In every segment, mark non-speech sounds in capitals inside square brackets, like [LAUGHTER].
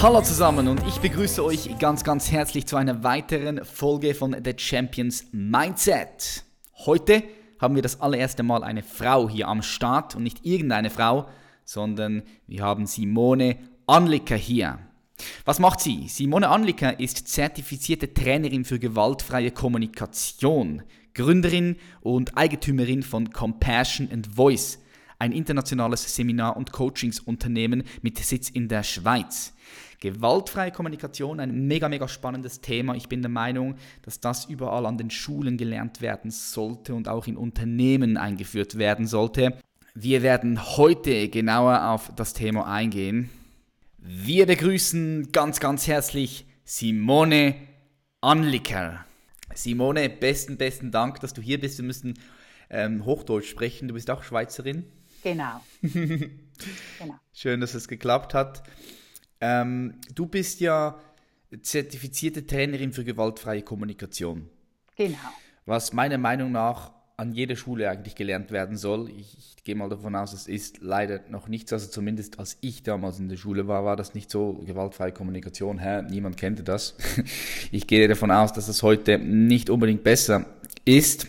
Hallo zusammen und ich begrüße euch ganz, ganz herzlich zu einer weiteren Folge von The Champions Mindset. Heute haben wir das allererste Mal eine Frau hier am Start und nicht irgendeine Frau, sondern wir haben Simone Anlicker hier. Was macht sie? Simone Anlicker ist zertifizierte Trainerin für gewaltfreie Kommunikation, Gründerin und Eigentümerin von Compassion and Voice, ein internationales Seminar- und Coachingsunternehmen mit Sitz in der Schweiz. Gewaltfreie Kommunikation, ein mega, mega spannendes Thema. Ich bin der Meinung, dass das überall an den Schulen gelernt werden sollte und auch in Unternehmen eingeführt werden sollte. Wir werden heute genauer auf das Thema eingehen. Wir begrüßen ganz, ganz herzlich Simone Anlicker. Simone, besten, besten Dank, dass du hier bist. Wir müssen ähm, Hochdeutsch sprechen. Du bist auch Schweizerin. Genau. [LAUGHS] genau. Schön, dass es geklappt hat. Ähm, du bist ja zertifizierte Trainerin für gewaltfreie Kommunikation. Genau. Was meiner Meinung nach an jeder Schule eigentlich gelernt werden soll. Ich, ich, gehe mal davon aus, es ist leider noch nichts, also zumindest als ich damals in der Schule war, war das nicht so gewaltfreie Kommunikation. Hä? Niemand kannte das. [LAUGHS] Ich gehe davon aus, dass es heute nicht unbedingt besser ist.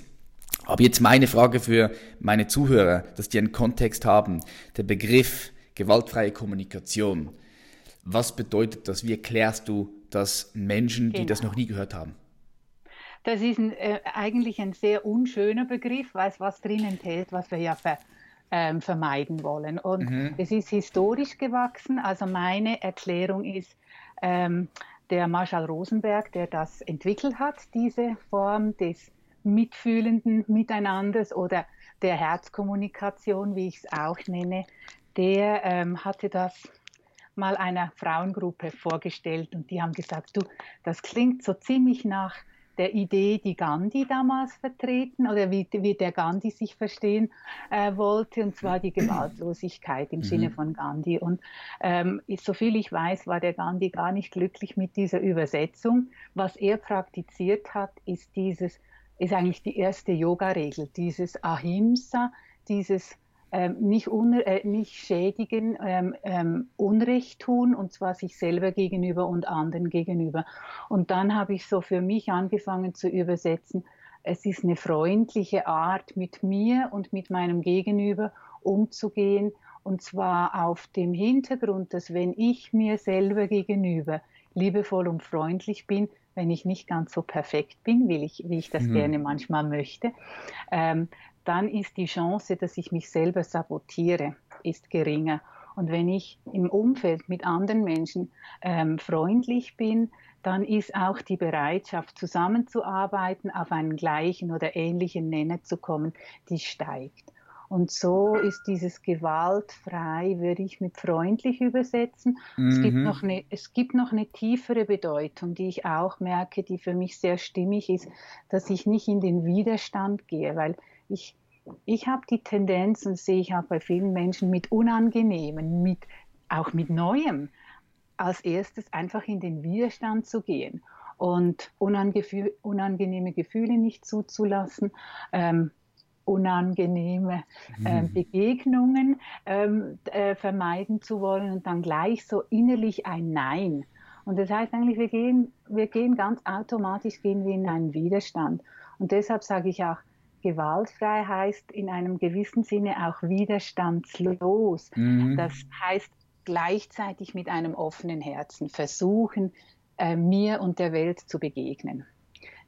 Aber jetzt meine Frage für meine Zuhörer, dass die einen Kontext haben. Der Begriff gewaltfreie Kommunikation. Was bedeutet das? Wie erklärst du das Menschen, genau. die das genau. noch nie gehört haben? Das ist ein, äh, eigentlich ein sehr unschöner Begriff, weil es was drin enthält, was wir ja ver, ähm, vermeiden wollen. Und mhm. es ist historisch gewachsen. Also meine Erklärung ist, ähm, der Marshall Rosenberg, der das entwickelt hat, diese Form des mitfühlenden Miteinanders oder der Herzkommunikation, wie ich es auch nenne, der ähm, hatte das mal einer Frauengruppe vorgestellt und die haben gesagt, du, das klingt so ziemlich nach der Idee, die Gandhi damals vertreten oder wie, wie der Gandhi sich verstehen äh, wollte, und zwar die Gewaltlosigkeit im mhm. Sinne von Gandhi. Und ähm, soviel ich weiß, war der Gandhi gar nicht glücklich mit dieser Übersetzung. Was er praktiziert hat, ist dieses, ist eigentlich die erste Yoga-Regel, dieses Ahimsa, dieses ähm, nicht, äh, nicht schädigen, ähm, ähm, Unrecht tun, und zwar sich selber gegenüber und anderen gegenüber. Und dann habe ich so für mich angefangen zu übersetzen, es ist eine freundliche Art, mit mir und mit meinem Gegenüber umzugehen, und zwar auf dem Hintergrund, dass wenn ich mir selber gegenüber liebevoll und freundlich bin, wenn ich nicht ganz so perfekt bin, wie ich, wie ich das mhm. gerne manchmal möchte, ähm, dann ist die Chance, dass ich mich selber sabotiere, ist geringer. Und wenn ich im Umfeld mit anderen Menschen ähm, freundlich bin, dann ist auch die Bereitschaft, zusammenzuarbeiten, auf einen gleichen oder ähnlichen Nenner zu kommen, die steigt. Und so ist dieses gewaltfrei, würde ich mit freundlich übersetzen. Mhm. Es, gibt mhm. noch eine, es gibt noch eine tiefere Bedeutung, die ich auch merke, die für mich sehr stimmig ist, dass ich nicht in den Widerstand gehe, weil ich ich habe die Tendenz und sehe ich auch bei vielen Menschen mit Unangenehmen, mit, auch mit Neuem, als erstes einfach in den Widerstand zu gehen und unangenehme Gefühle nicht zuzulassen, ähm, unangenehme äh, Begegnungen ähm, äh, vermeiden zu wollen und dann gleich so innerlich ein Nein. Und das heißt eigentlich, wir gehen, wir gehen ganz automatisch gehen wir in einen Widerstand. Und deshalb sage ich auch, gewaltfrei heißt in einem gewissen Sinne auch widerstandslos. Mhm. Das heißt gleichzeitig mit einem offenen Herzen versuchen, äh, mir und der Welt zu begegnen.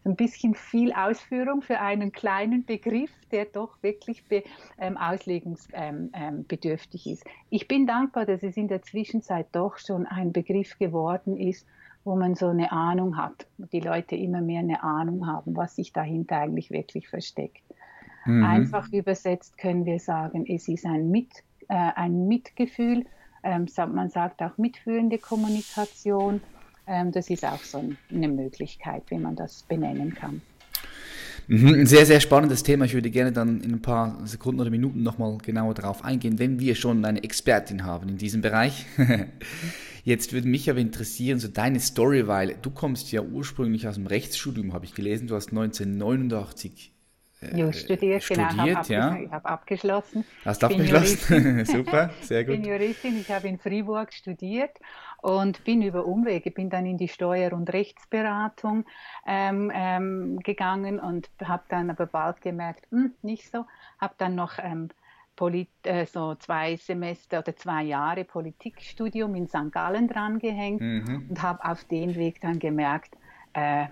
Ein bisschen viel Ausführung für einen kleinen Begriff, der doch wirklich be, ähm, auslegungsbedürftig ähm, ähm, ist. Ich bin dankbar, dass es in der Zwischenzeit doch schon ein Begriff geworden ist, wo man so eine Ahnung hat, die Leute immer mehr eine Ahnung haben, was sich dahinter eigentlich wirklich versteckt. Mhm. Einfach übersetzt können wir sagen, es ist ein, Mit, äh, ein Mitgefühl, ähm, man sagt auch mitfühlende Kommunikation, Ähm, das ist auch so eine Möglichkeit, wie man das benennen kann. Mhm, ein sehr, sehr spannendes Thema. Ich würde gerne dann in ein paar Sekunden oder Minuten nochmal genauer darauf eingehen, wenn wir schon eine Expertin haben in diesem Bereich. [LAUGHS] Jetzt würde mich aber interessieren, so deine Story, weil du kommst ja ursprünglich aus dem Rechtsstudium, habe ich gelesen. Du hast 1989 äh, ja, studiert, studiert genau. Hab ja. Ich habe abgeschlossen. Hast du abgeschlossen? [LAUGHS] Super, sehr gut. Ich bin Juristin, ich habe in Fribourg studiert und bin über Umwege, bin dann in die Steuer- und Rechtsberatung ähm, ähm, gegangen und habe dann aber bald gemerkt, hm, nicht so, habe dann noch ähm, Polit äh, so zwei Semester oder zwei Jahre Politikstudium in St. Gallen drangehängt mhm. und habe auf den Weg dann gemerkt, äh,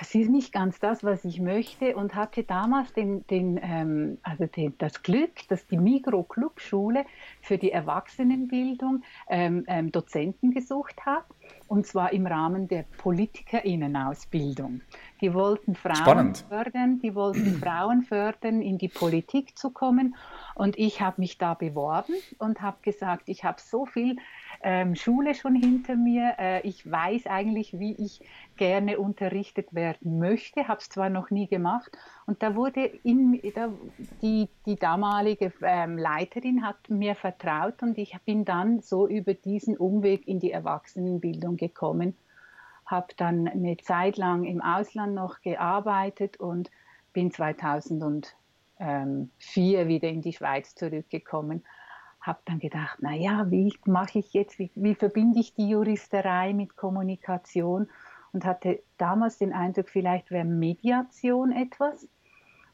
es ist nicht ganz das, was ich möchte und hatte damals den, den, ähm, also den, das Glück, dass die Mikro-Clubschule für die Erwachsenenbildung ähm, ähm, Dozenten gesucht hat und zwar im Rahmen der Politikerinnenausbildung. Die wollten Frauen Spannend. fördern, die wollten [CLEARS THROAT] Frauen fördern, in die Politik zu kommen und ich habe mich da beworben und habe gesagt, ich habe so viel ähm, Schule schon hinter mir. Äh, ich weiß eigentlich, wie ich gerne unterrichtet werden möchte, habe es zwar noch nie gemacht. Und da wurde in, da, die, die damalige ähm, Leiterin hat mir vertraut und ich bin dann so über diesen Umweg in die Erwachsenenbildung gekommen, habe dann eine Zeit lang im Ausland noch gearbeitet und bin 2004 wieder in die Schweiz zurückgekommen habe dann gedacht, naja, wie mache ich jetzt, wie, wie verbinde ich die Juristerei mit Kommunikation und hatte damals den Eindruck, vielleicht wäre Mediation etwas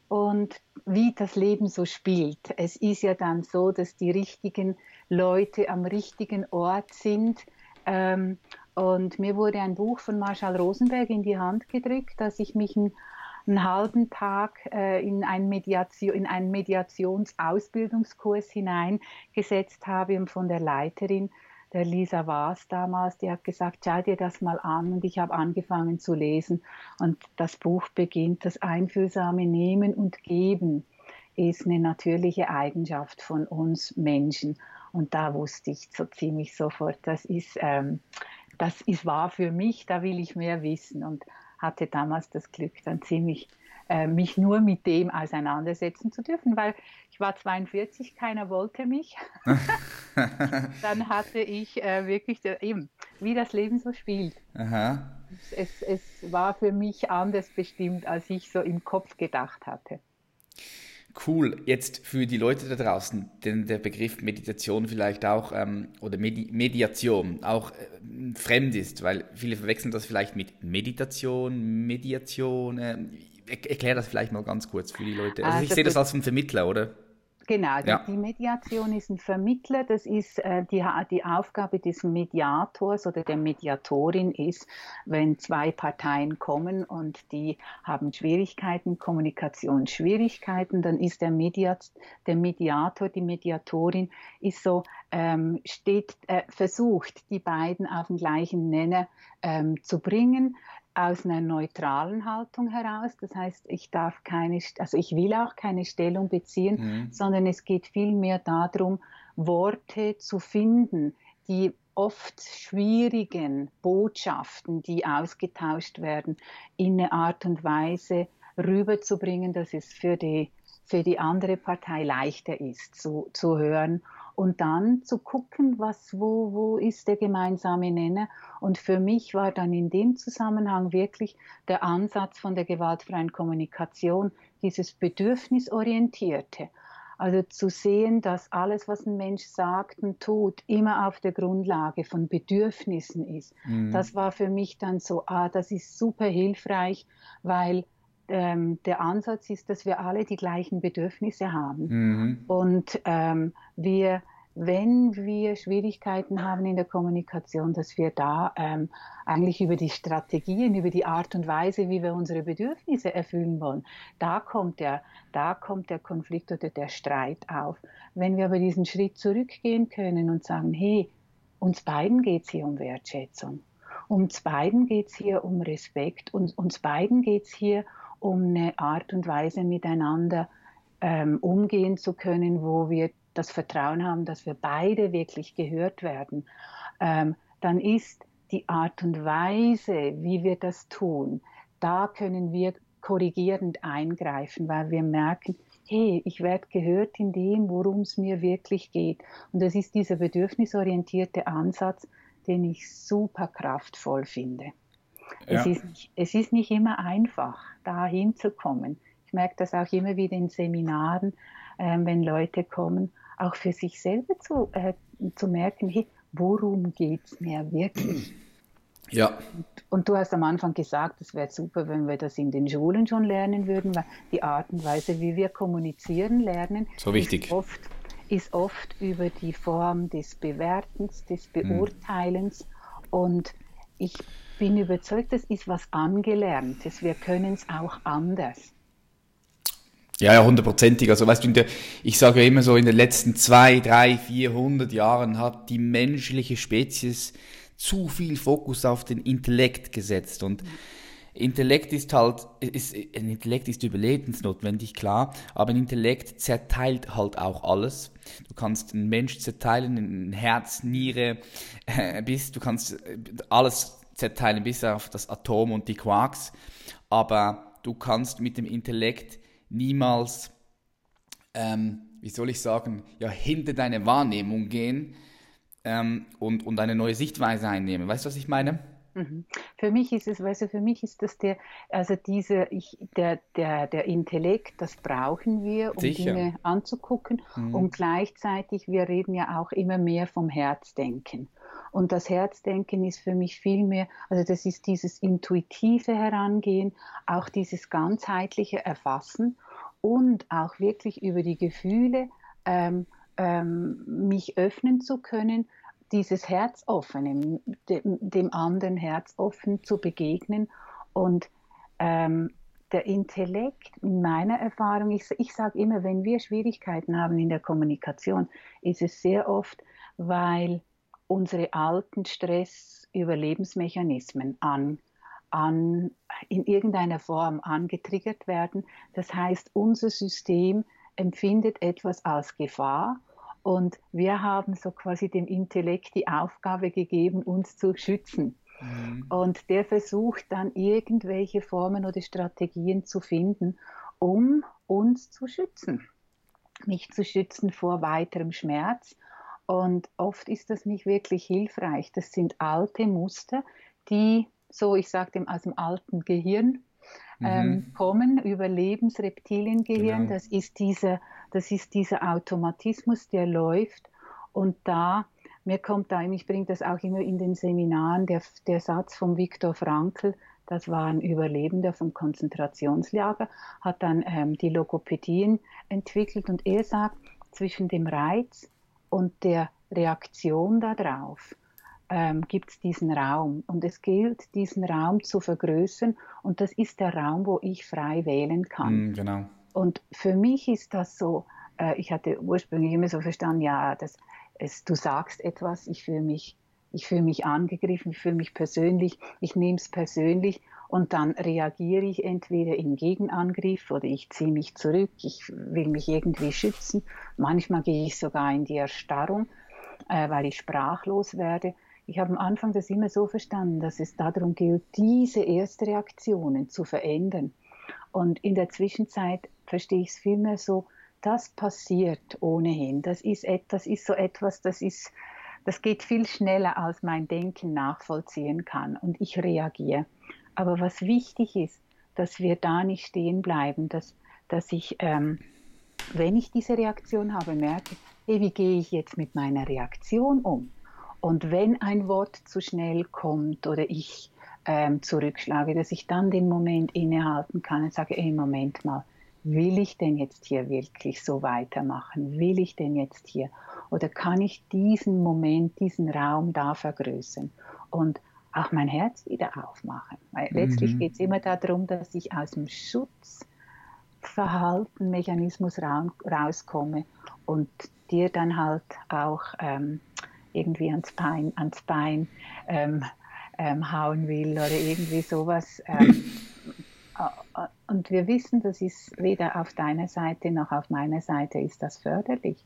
und wie das Leben so spielt. Es ist ja dann so, dass die richtigen Leute am richtigen Ort sind. Ähm, und mir wurde ein Buch von Marshall Rosenberg in die Hand gedrückt, dass ich mich ein einen halben Tag äh, in, ein Mediation, in einen Mediationsausbildungskurs hineingesetzt habe und von der Leiterin, der Lisa Waas damals, die hat gesagt, schau dir das mal an. Und ich habe angefangen zu lesen. Und das Buch beginnt, das einfühlsame Nehmen und Geben ist eine natürliche Eigenschaft von uns Menschen. Und da wusste ich so ziemlich sofort, das ist, ähm, das ist wahr für mich, da will ich mehr wissen. Und hatte damals das Glück, dann ziemlich äh, mich nur mit dem auseinandersetzen zu dürfen, weil ich war 42, keiner wollte mich. [LAUGHS] dann hatte ich äh, wirklich der, eben, wie das Leben so spielt. Es, es war für mich anders bestimmt, als ich so im Kopf gedacht hatte. Cool. Jetzt für die Leute da draußen, denn der Begriff Meditation vielleicht auch ähm, oder Medi Mediation auch äh, fremd ist, weil viele verwechseln das vielleicht mit Meditation, Mediation. Äh, erklär das vielleicht mal ganz kurz für die Leute. Also, also ich sehe das als ein Vermittler, oder? Genau, ja. die Mediation ist ein Vermittler, das ist äh, die, die Aufgabe des Mediators oder der Mediatorin ist, wenn zwei Parteien kommen und die haben Schwierigkeiten, Kommunikationsschwierigkeiten, dann ist der, Mediat, der Mediator, die Mediatorin ist so, ähm, steht, äh, versucht, die beiden auf den gleichen Nenner ähm, zu bringen aus einer neutralen Haltung heraus. Das heißt, ich darf keine, also ich will auch keine Stellung beziehen, mhm. sondern es geht vielmehr darum, Worte zu finden, die oft schwierigen Botschaften, die ausgetauscht werden, in eine Art und Weise rüberzubringen, dass es für die, für die andere Partei leichter ist zu, zu hören und dann zu gucken, was, wo, wo ist der gemeinsame Nenner. Und für mich war dann in dem Zusammenhang wirklich der Ansatz von der gewaltfreien Kommunikation, dieses Bedürfnisorientierte. Also zu sehen, dass alles, was ein Mensch sagt und tut, immer auf der Grundlage von Bedürfnissen ist. Mhm. Das war für mich dann so, ah, das ist super hilfreich, weil ähm, der Ansatz ist, dass wir alle die gleichen Bedürfnisse haben. Mhm. Und ähm, wir, wenn wir Schwierigkeiten haben in der Kommunikation, dass wir da ähm, eigentlich über die Strategien, über die Art und Weise, wie wir unsere Bedürfnisse erfüllen wollen, da kommt der, da kommt der Konflikt oder der Streit auf. Wenn wir aber diesen Schritt zurückgehen können und sagen, hey, uns beiden geht es hier um Wertschätzung. Uns beiden geht es hier um Respekt und uns beiden geht es hier um eine Art und Weise miteinander ähm, umgehen zu können, wo wir das Vertrauen haben, dass wir beide wirklich gehört werden, ähm, dann ist die Art und Weise, wie wir das tun, da können wir korrigierend eingreifen, weil wir merken, hey, ich werde gehört in dem, worum es mir wirklich geht. Und das ist dieser bedürfnisorientierte Ansatz, den ich super kraftvoll finde. Ja. Es, ist nicht, es ist nicht immer einfach, da hinzukommen. Ich merke das auch immer wieder in Seminaren, äh, wenn Leute kommen, auch für sich selber zu, äh, zu merken, hey, worum geht es mir wirklich? Ja. Und, und, du hast am Anfang gesagt, es wäre super, wenn wir das in den Schulen schon lernen würden, weil die Art und Weise, wie wir kommunizieren lernen, so wichtig. Ist, oft, ist oft über die Form des Bewertens, des hm. Beurteilens. Hm. Und ich bin überzeugt, das ist was Angelerntes. Wir können es auch anders. Ja, ja, hundertprozentig. Also weißt du, der, ich sage immer so, in den letzten zwei, drei, vierhundert Jahren hat die menschliche Spezies zu viel Fokus auf den Intellekt gesetzt und Intellekt ist halt, ist, ein Intellekt ist überlebensnotwendig, klar, aber ein Intellekt zerteilt halt auch alles. Du kannst einen Mensch zerteilen, ein Herz, Niere, äh, bis, du kannst äh, alles zerteilen bis auf das Atom und die Quarks, aber du kannst mit dem Intellekt niemals, ähm, wie soll ich sagen, ja, hinter deine Wahrnehmung gehen ähm, und, und eine neue Sichtweise einnehmen. Weißt du, was ich meine? Mhm. Für mich ist es, weißt du, für mich ist das der, also diese, ich, der, der, der Intellekt, das brauchen wir, um Sicher. Dinge anzugucken. Mhm. Und gleichzeitig, wir reden ja auch immer mehr vom Herzdenken. Und das Herzdenken ist für mich viel mehr, also das ist dieses intuitive Herangehen, auch dieses ganzheitliche Erfassen und auch wirklich über die Gefühle ähm, ähm, mich öffnen zu können, dieses Herz offen, dem, dem anderen Herz offen zu begegnen. Und ähm, der Intellekt, in meiner Erfahrung, ich, ich sage immer, wenn wir Schwierigkeiten haben in der Kommunikation, ist es sehr oft, weil unsere alten Stress-Überlebensmechanismen an, an, in irgendeiner Form angetriggert werden. Das heißt, unser System empfindet etwas als Gefahr und wir haben so quasi dem Intellekt die Aufgabe gegeben, uns zu schützen. Mhm. Und der versucht dann irgendwelche Formen oder Strategien zu finden, um uns zu schützen. Mich zu schützen vor weiterem Schmerz. Und oft ist das nicht wirklich hilfreich. Das sind alte Muster, die, so ich sage dem, aus dem alten Gehirn ähm, mhm. kommen, Überlebensreptiliengehirn. Genau. Das ist dieser das ist dieser Automatismus, der läuft und da, mir kommt da, ich bringe das auch immer in den Seminaren, der, der Satz von Viktor Frankl, das war ein Überlebender vom Konzentrationslager, hat dann ähm, die Logopädien entwickelt und er sagt, zwischen dem Reiz und der Reaktion darauf ähm, gibt es diesen Raum. Und es gilt, diesen Raum zu vergrößern. Und das ist der Raum, wo ich frei wählen kann. Mm, genau. Und für mich ist das so, äh, ich hatte ursprünglich immer so verstanden, ja, das, es, du sagst etwas, ich fühle mich, ich fühle mich angegriffen, ich fühle mich persönlich, ich nehme es persönlich und dann reagiere ich entweder im Gegenangriff oder ich ziehe mich zurück, ich will mich irgendwie schützen. Manchmal gehe ich sogar in die Erstarrung, äh, weil ich sprachlos werde. Ich habe am Anfang das immer so verstanden, dass es darum gilt, diese Erstreaktionen zu verändern. Und in der Zwischenzeit verstehe ich es vielmehr so, das passiert ohnehin. Das ist, das ist so etwas, das ist, das geht viel schneller, als mein Denken nachvollziehen kann. Und ich reagiere. Aber was wichtig ist, dass wir da nicht stehen bleiben, dass, dass ich, ähm, wenn ich diese Reaktion habe, merke, hey, wie gehe ich jetzt mit meiner Reaktion um? Und wenn ein Wort zu schnell kommt oder ich ähm, zurückschlage, dass ich dann den Moment innehalten kann und sage, hey, Moment mal, will ich denn jetzt hier wirklich so weitermachen? Will ich denn jetzt hier? Oder kann ich diesen Moment, diesen Raum da vergrößern und auch mein Herz wieder aufmachen? Weil mhm. letztlich geht es immer darum, dass ich aus dem Schutzverhaltenmechanismus rauskomme und dir dann halt auch ähm, irgendwie ans Bein, ans Bein ähm, ähm, hauen will oder irgendwie sowas. Ähm, [CLEARS THROAT] und wir wissen, das ist weder auf deiner Seite noch auf meiner Seite ist das förderlich.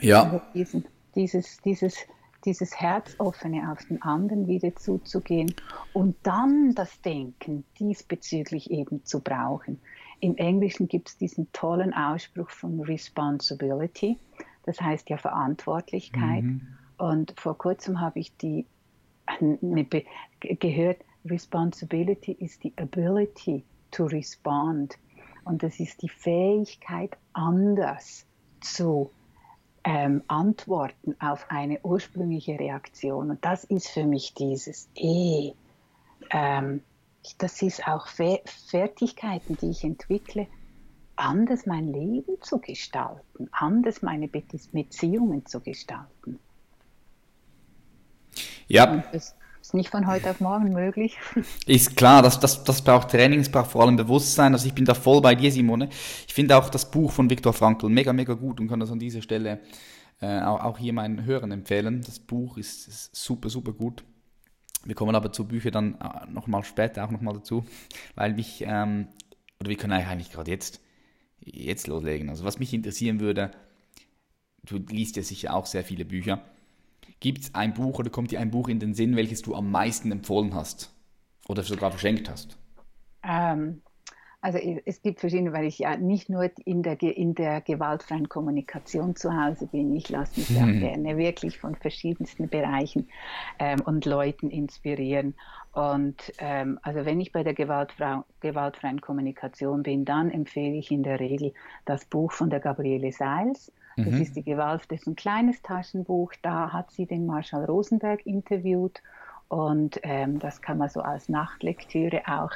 Ja. Also diesen, dieses, dieses dieses Herzoffene auf den anderen wieder zuzugehen und dann das Denken diesbezüglich eben zu brauchen. Im Englischen gibt es diesen tollen Ausspruch von Responsibility, das heißt ja Verantwortlichkeit. Mhm. Und vor kurzem habe ich die [LAUGHS] eine, gehört, Responsibility is the ability to respond. Und das ist die Fähigkeit, anders zu ähm, antworten auf eine ursprüngliche Reaktion. Und das ist für mich dieses E. Ähm, das ist auch Fertigkeiten, die ich entwickle, anders mein Leben zu gestalten, anders meine Beziehungen zu gestalten. Ja. Das nicht von heute auf morgen möglich. [LAUGHS] Ist klar, das, das, das braucht Training, es braucht vor allem Bewusstsein. Also ich bin da voll bei dir, Simone. Ich finde auch das Buch von Viktor Frankl mega, mega gut und kann das an dieser Stelle äh, auch, auch hier meinen Hörern empfehlen. Das Buch ist, ist super, super gut. Wir kommen aber zu Büchern dann äh, nochmal später auch nochmal dazu, weil mich, ähm, oder wir können eigentlich gerade jetzt, jetzt loslegen. Also was mich interessieren würde, du liest ja sicher auch sehr viele Bücher. Gibt es ein Buch oder kommt dir ein Buch in den Sinn, welches du am meisten empfohlen hast oder sogar verschenkt hast? Ähm, also es gibt verschiedene, weil ich ja nicht nur in der, in der gewaltfreien Kommunikation zu Hause bin. Ich lasse mich mhm. auch gerne wirklich von verschiedensten Bereichen ähm, und Leuten inspirieren. Und ähm, also wenn ich bei der gewaltfrei, gewaltfreien Kommunikation bin, dann empfehle ich in der Regel das Buch von der Gabriele Seils. Das mhm. ist die Gewalt, das ist ein kleines Taschenbuch. Da hat sie den Marshall Rosenberg interviewt und ähm, das kann man so als Nachtlektüre auch.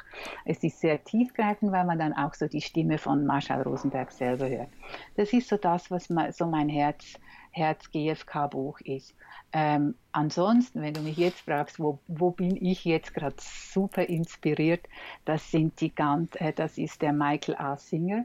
Es ist sehr tiefgreifend, weil man dann auch so die Stimme von Marshall Rosenberg selber hört. Das ist so das, was mal, so mein Herz, Herz GFK-Buch ist. Ähm, ansonsten, wenn du mich jetzt fragst, wo, wo bin ich jetzt gerade super inspiriert, das sind die ganz, äh, das ist der Michael A. Singer,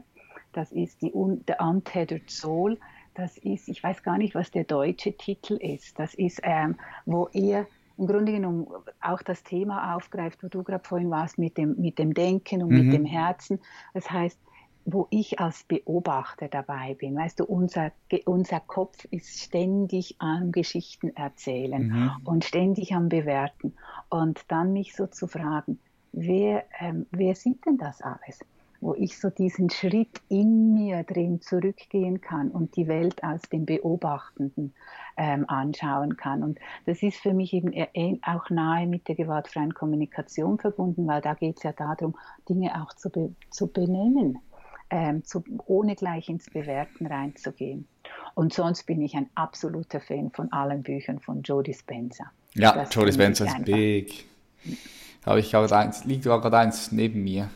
das ist die der Untethered Soul, das ist, ich weiß gar nicht, was der deutsche Titel ist. Das ist, ähm, wo er im Grunde genommen auch das Thema aufgreift, wo du gerade vorhin warst, mit dem, mit dem Denken und mhm. mit dem Herzen. Das heißt, wo ich als Beobachter dabei bin. Weißt du, unser, unser Kopf ist ständig am Geschichten erzählen mhm. und ständig am Bewerten. Und dann mich so zu fragen, wer, ähm, wer sieht denn das alles? Wo ich so diesen Schritt in mir drin zurückgehen kann und die Welt aus dem Beobachtenden ähm, anschauen kann. Und das ist für mich eben auch nahe mit der gewaltfreien Kommunikation verbunden, weil da geht es ja darum, Dinge auch zu, be zu benennen. Ähm, zu, ohne gleich ins Bewerten reinzugehen. Und sonst bin ich ein absoluter Fan von allen Büchern von Jodie Spencer. Ja, Jodie Spencer ist big. Habe ich gerade eins, liegt gerade eins neben mir.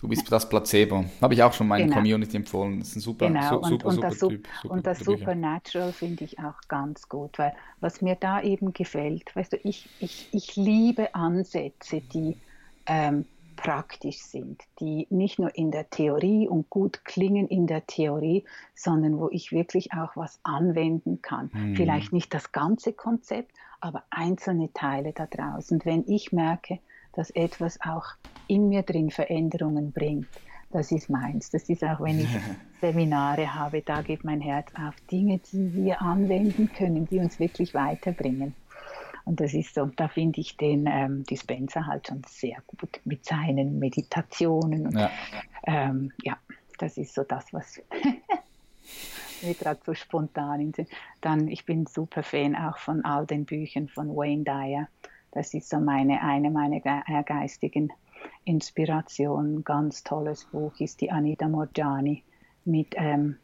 Du bist das Placebo. Habe ich auch schon meine genau. Community empfohlen. Das ist ein super, genau. su und, super, und super das, Typ. Super, und das Supernatural finde ich auch ganz gut, weil was mir da eben gefällt, weißt du, ich, ich, ich liebe Ansätze, die ähm, praktisch sind, die nicht nur in der Theorie und gut klingen in der Theorie, sondern wo ich wirklich auch was anwenden kann. Mhm. Vielleicht nicht das ganze Konzept, aber einzelne Teile da draußen. Und wenn ich merke, dass etwas auch in mir drin Veränderungen bringt. Das ist meins. Das ist auch, wenn ich [LAUGHS] Seminare habe, da geht mein Herz auf Dinge, die wir anwenden können, die uns wirklich weiterbringen. Und das ist so, da finde ich den ähm, Dispenser halt schon sehr gut mit seinen Meditationen. Und, ja. Ähm, ja, das ist so das, was [LAUGHS] mir gerade so spontan in Dann, ich bin super Fan auch von all den Büchern von Wayne Dyer. Das ist so meine, eine meiner äh, geistigen Inspirationen. Ganz tolles Buch ist die Anita Morjani mit ähm,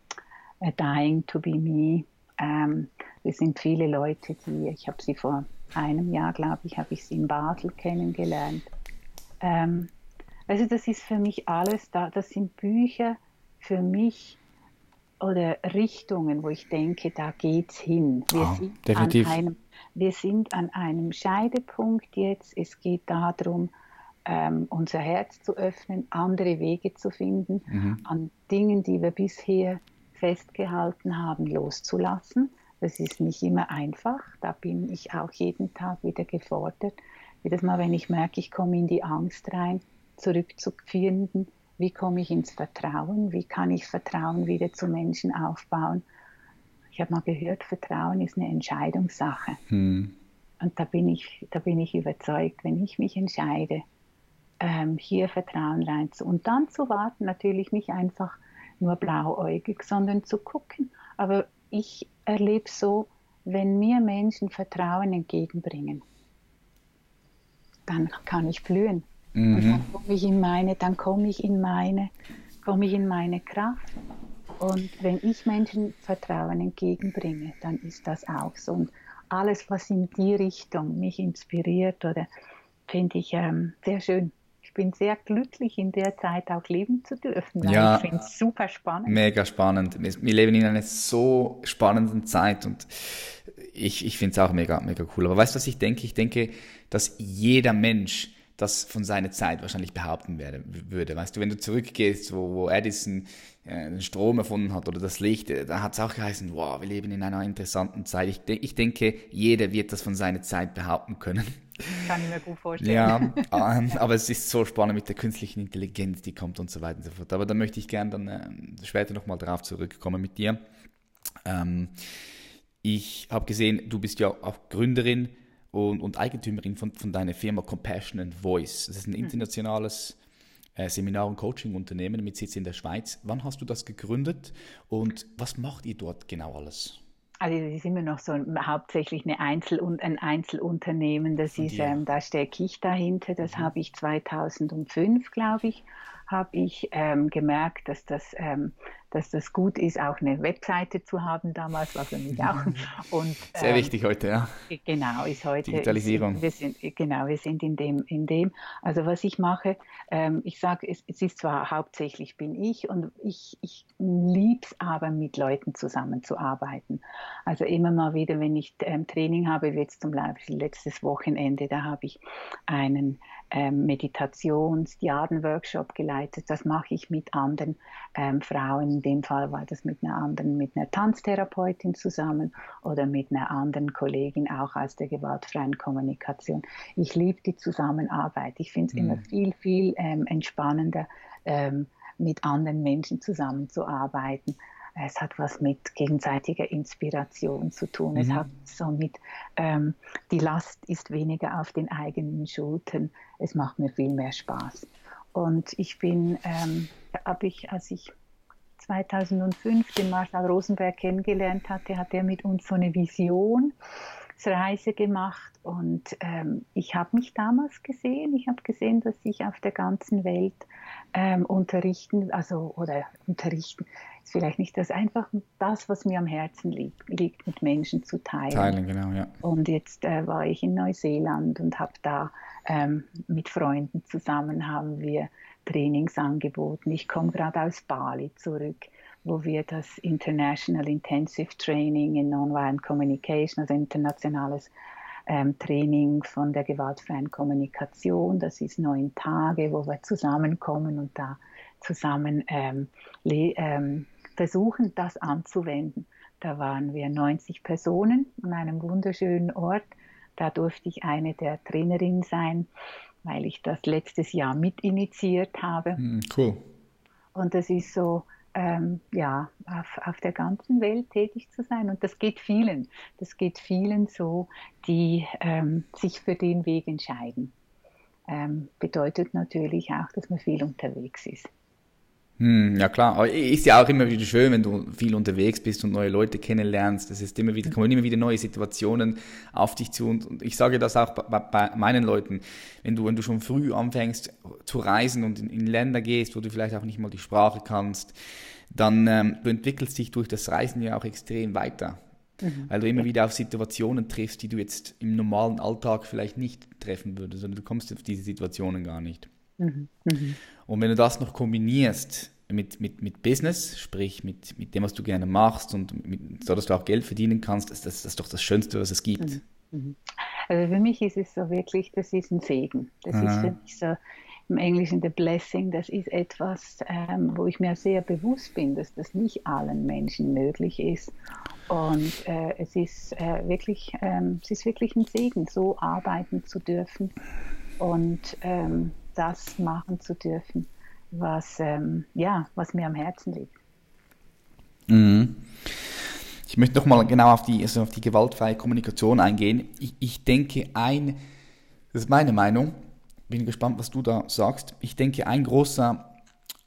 Dying to be Me. Ähm, wir sind viele Leute, die, ich habe sie vor einem Jahr, glaube ich, habe ich sie in Basel kennengelernt. Ähm, also das ist für mich alles da, das sind Bücher für mich oder Richtungen, wo ich denke, da geht's hin. Wir oh, sind definitiv. an einem wir sind an einem Scheidepunkt jetzt. Es geht darum, ähm, unser Herz zu öffnen, andere Wege zu finden, mhm. an Dingen, die wir bisher festgehalten haben, loszulassen. Das ist nicht immer einfach. Da bin ich auch jeden Tag wieder gefordert. Jedes Mal, wenn ich merke, ich komme in die Angst rein, zurückzufinden, wie komme ich ins Vertrauen, wie kann ich Vertrauen wieder zu Menschen aufbauen. Ich habe mal gehört, Vertrauen ist eine Entscheidungssache. Hm. Und da bin, ich, da bin ich überzeugt, wenn ich mich entscheide, ähm, hier Vertrauen reinzu und dann zu warten, natürlich nicht einfach nur blauäugig, sondern zu gucken. Aber ich erlebe so, wenn mir Menschen Vertrauen entgegenbringen, dann kann ich blühen. Mhm. Und dann komme ich in meine, dann komme ich in meine, komme ich in meine Kraft. Und wenn ich Menschen Vertrauen entgegenbringe, dann ist das auch so. Und alles, was in die Richtung mich inspiriert oder finde ich ähm, sehr schön. Ich bin sehr glücklich, in der Zeit auch leben zu dürfen. ja, ich finde es super spannend. Mega spannend. Wir leben in einer so spannenden Zeit und ich, ich finde es auch mega, mega cool. Aber weißt du, was ich denke? Ich denke, dass jeder Mensch das von seiner Zeit wahrscheinlich behaupten werde, würde. Weißt du, wenn du zurückgehst, wo, wo Edison äh, den Strom erfunden hat oder das Licht, äh, da hat es auch geheißen, wow, wir leben in einer interessanten Zeit. Ich, de ich denke, jeder wird das von seiner Zeit behaupten können. Kann ich mir gut vorstellen. Ja, [LAUGHS] ähm, aber es ist so spannend mit der künstlichen Intelligenz, die kommt und so weiter und so fort. Aber da möchte ich gerne dann äh, später nochmal drauf zurückkommen mit dir. Ähm, ich habe gesehen, du bist ja auch Gründerin und, und Eigentümerin von, von deiner Firma Compassion and Voice. Das ist ein mhm. internationales äh, Seminar- und Coaching-Unternehmen mit Sitz in der Schweiz. Wann hast du das gegründet und was macht ihr dort genau alles? Also es ist immer noch so hauptsächlich eine Einzel ein Einzelunternehmen. Das ist, ähm, da stecke ich dahinter. Das mhm. habe ich 2005, glaube ich, habe ich ähm, gemerkt, dass das ähm, dass das gut ist, auch eine Webseite zu haben. Damals war für mich auch. [LAUGHS] Und, Sehr ähm, wichtig heute, ja. Genau, ist heute. Digitalisierung. Wir sind, genau, wir sind in dem, in dem. Also was ich mache, ähm, ich sage, es, es, ist zwar hauptsächlich bin ich und ich, ich liebe es aber, mit Leuten zusammenzuarbeiten. Also immer mal wieder, wenn ich ähm, Training habe, wie jetzt zum Beispiel letztes Wochenende, da habe ich einen ähm, Meditations-Diaden-Workshop geleitet. Das mache ich mit anderen ähm, Frauen. In dem Fall war das mit einer anderen, mit einer Tanztherapeutin zusammen oder mit einer anderen Kollegin auch aus der gewaltfreien Kommunikation. Ich liebe die Zusammenarbeit. Ich finde es mhm. immer viel, viel ähm, entspannender, ähm, mit anderen Menschen zusammenzuarbeiten. Es hat was mit gegenseitiger Inspiration zu tun. Mhm. Es hat so mit, ähm, die Last ist weniger auf den eigenen Schultern. Es macht mir viel mehr Spaß. Und ich bin, ähm, habe ich, als ich 2005 den Marshall Rosenberg kennengelernt hatte, hat er mit uns so eine Vision Reise gemacht und ähm, ich habe mich damals gesehen, ich habe gesehen, dass ich auf der ganzen Welt ähm, unterrichten, also oder unterrichten, ist vielleicht nicht das, einfach das, was mir am Herzen liegt, liegt mit Menschen zu teilen. Teilen, genau, ja. Und jetzt äh, war ich in Neuseeland und habe da ähm, mit Freunden zusammen haben wir Trainings angeboten. Ich komme gerade aus Bali zurück wo wir das International Intensive Training in Nonviolent Communication, also internationales ähm, Training von der gewaltfreien Kommunikation, das ist neun Tage, wo wir zusammenkommen und da zusammen ähm, ähm, versuchen, das anzuwenden. Da waren wir 90 Personen an einem wunderschönen Ort. Da durfte ich eine der Trainerinnen sein, weil ich das letztes Jahr mitinitiiert habe. Hm, cool. Und das ist so ähm, ja, auf, auf der ganzen Welt tätig zu sein. Und das geht vielen. Das geht vielen so, die ähm, sich für den Weg entscheiden. Ähm, bedeutet natürlich auch, dass man viel unterwegs ist. Hm, ja klar, aber ist ja auch immer wieder schön, wenn du viel unterwegs bist und neue Leute kennenlernst. Das ist immer wieder, kommen immer wieder neue Situationen auf dich zu. Und, und ich sage das auch bei, bei, meinen Leuten, wenn du, wenn du schon früh anfängst zu reisen und in, in Länder gehst, wo du vielleicht auch nicht mal die Sprache kannst, dann ähm, du entwickelst dich durch das Reisen ja auch extrem weiter. Mhm. Weil du immer wieder auf Situationen triffst, die du jetzt im normalen Alltag vielleicht nicht treffen würdest, sondern du kommst auf diese Situationen gar nicht. Mhm. Mhm. Und wenn du das noch kombinierst mit, mit, mit Business, sprich mit, mit dem, was du gerne machst und mit, so, dass du auch Geld verdienen kannst, das, das, das ist doch das Schönste, was es gibt. Mhm. mhm. Also für mich ist es so wirklich, das ist ein Segen. Das Aha. ist für mich so im Englischen the blessing, das ist etwas, ähm, wo ich mir sehr bewusst bin, dass das nicht allen Menschen möglich ist. Und äh, es, ist, äh, wirklich, ähm, es ist wirklich ein Segen, so arbeiten zu dürfen und ähm, das machen zu dürfen, was, ähm, ja, was mir am Herzen liegt. Mhm. ich möchte nochmal genau auf die, also auf die gewaltfreie Kommunikation eingehen. Ich, ich denke, ein, das ist meine Meinung, bin gespannt, was du da sagst. Ich denke, ein großer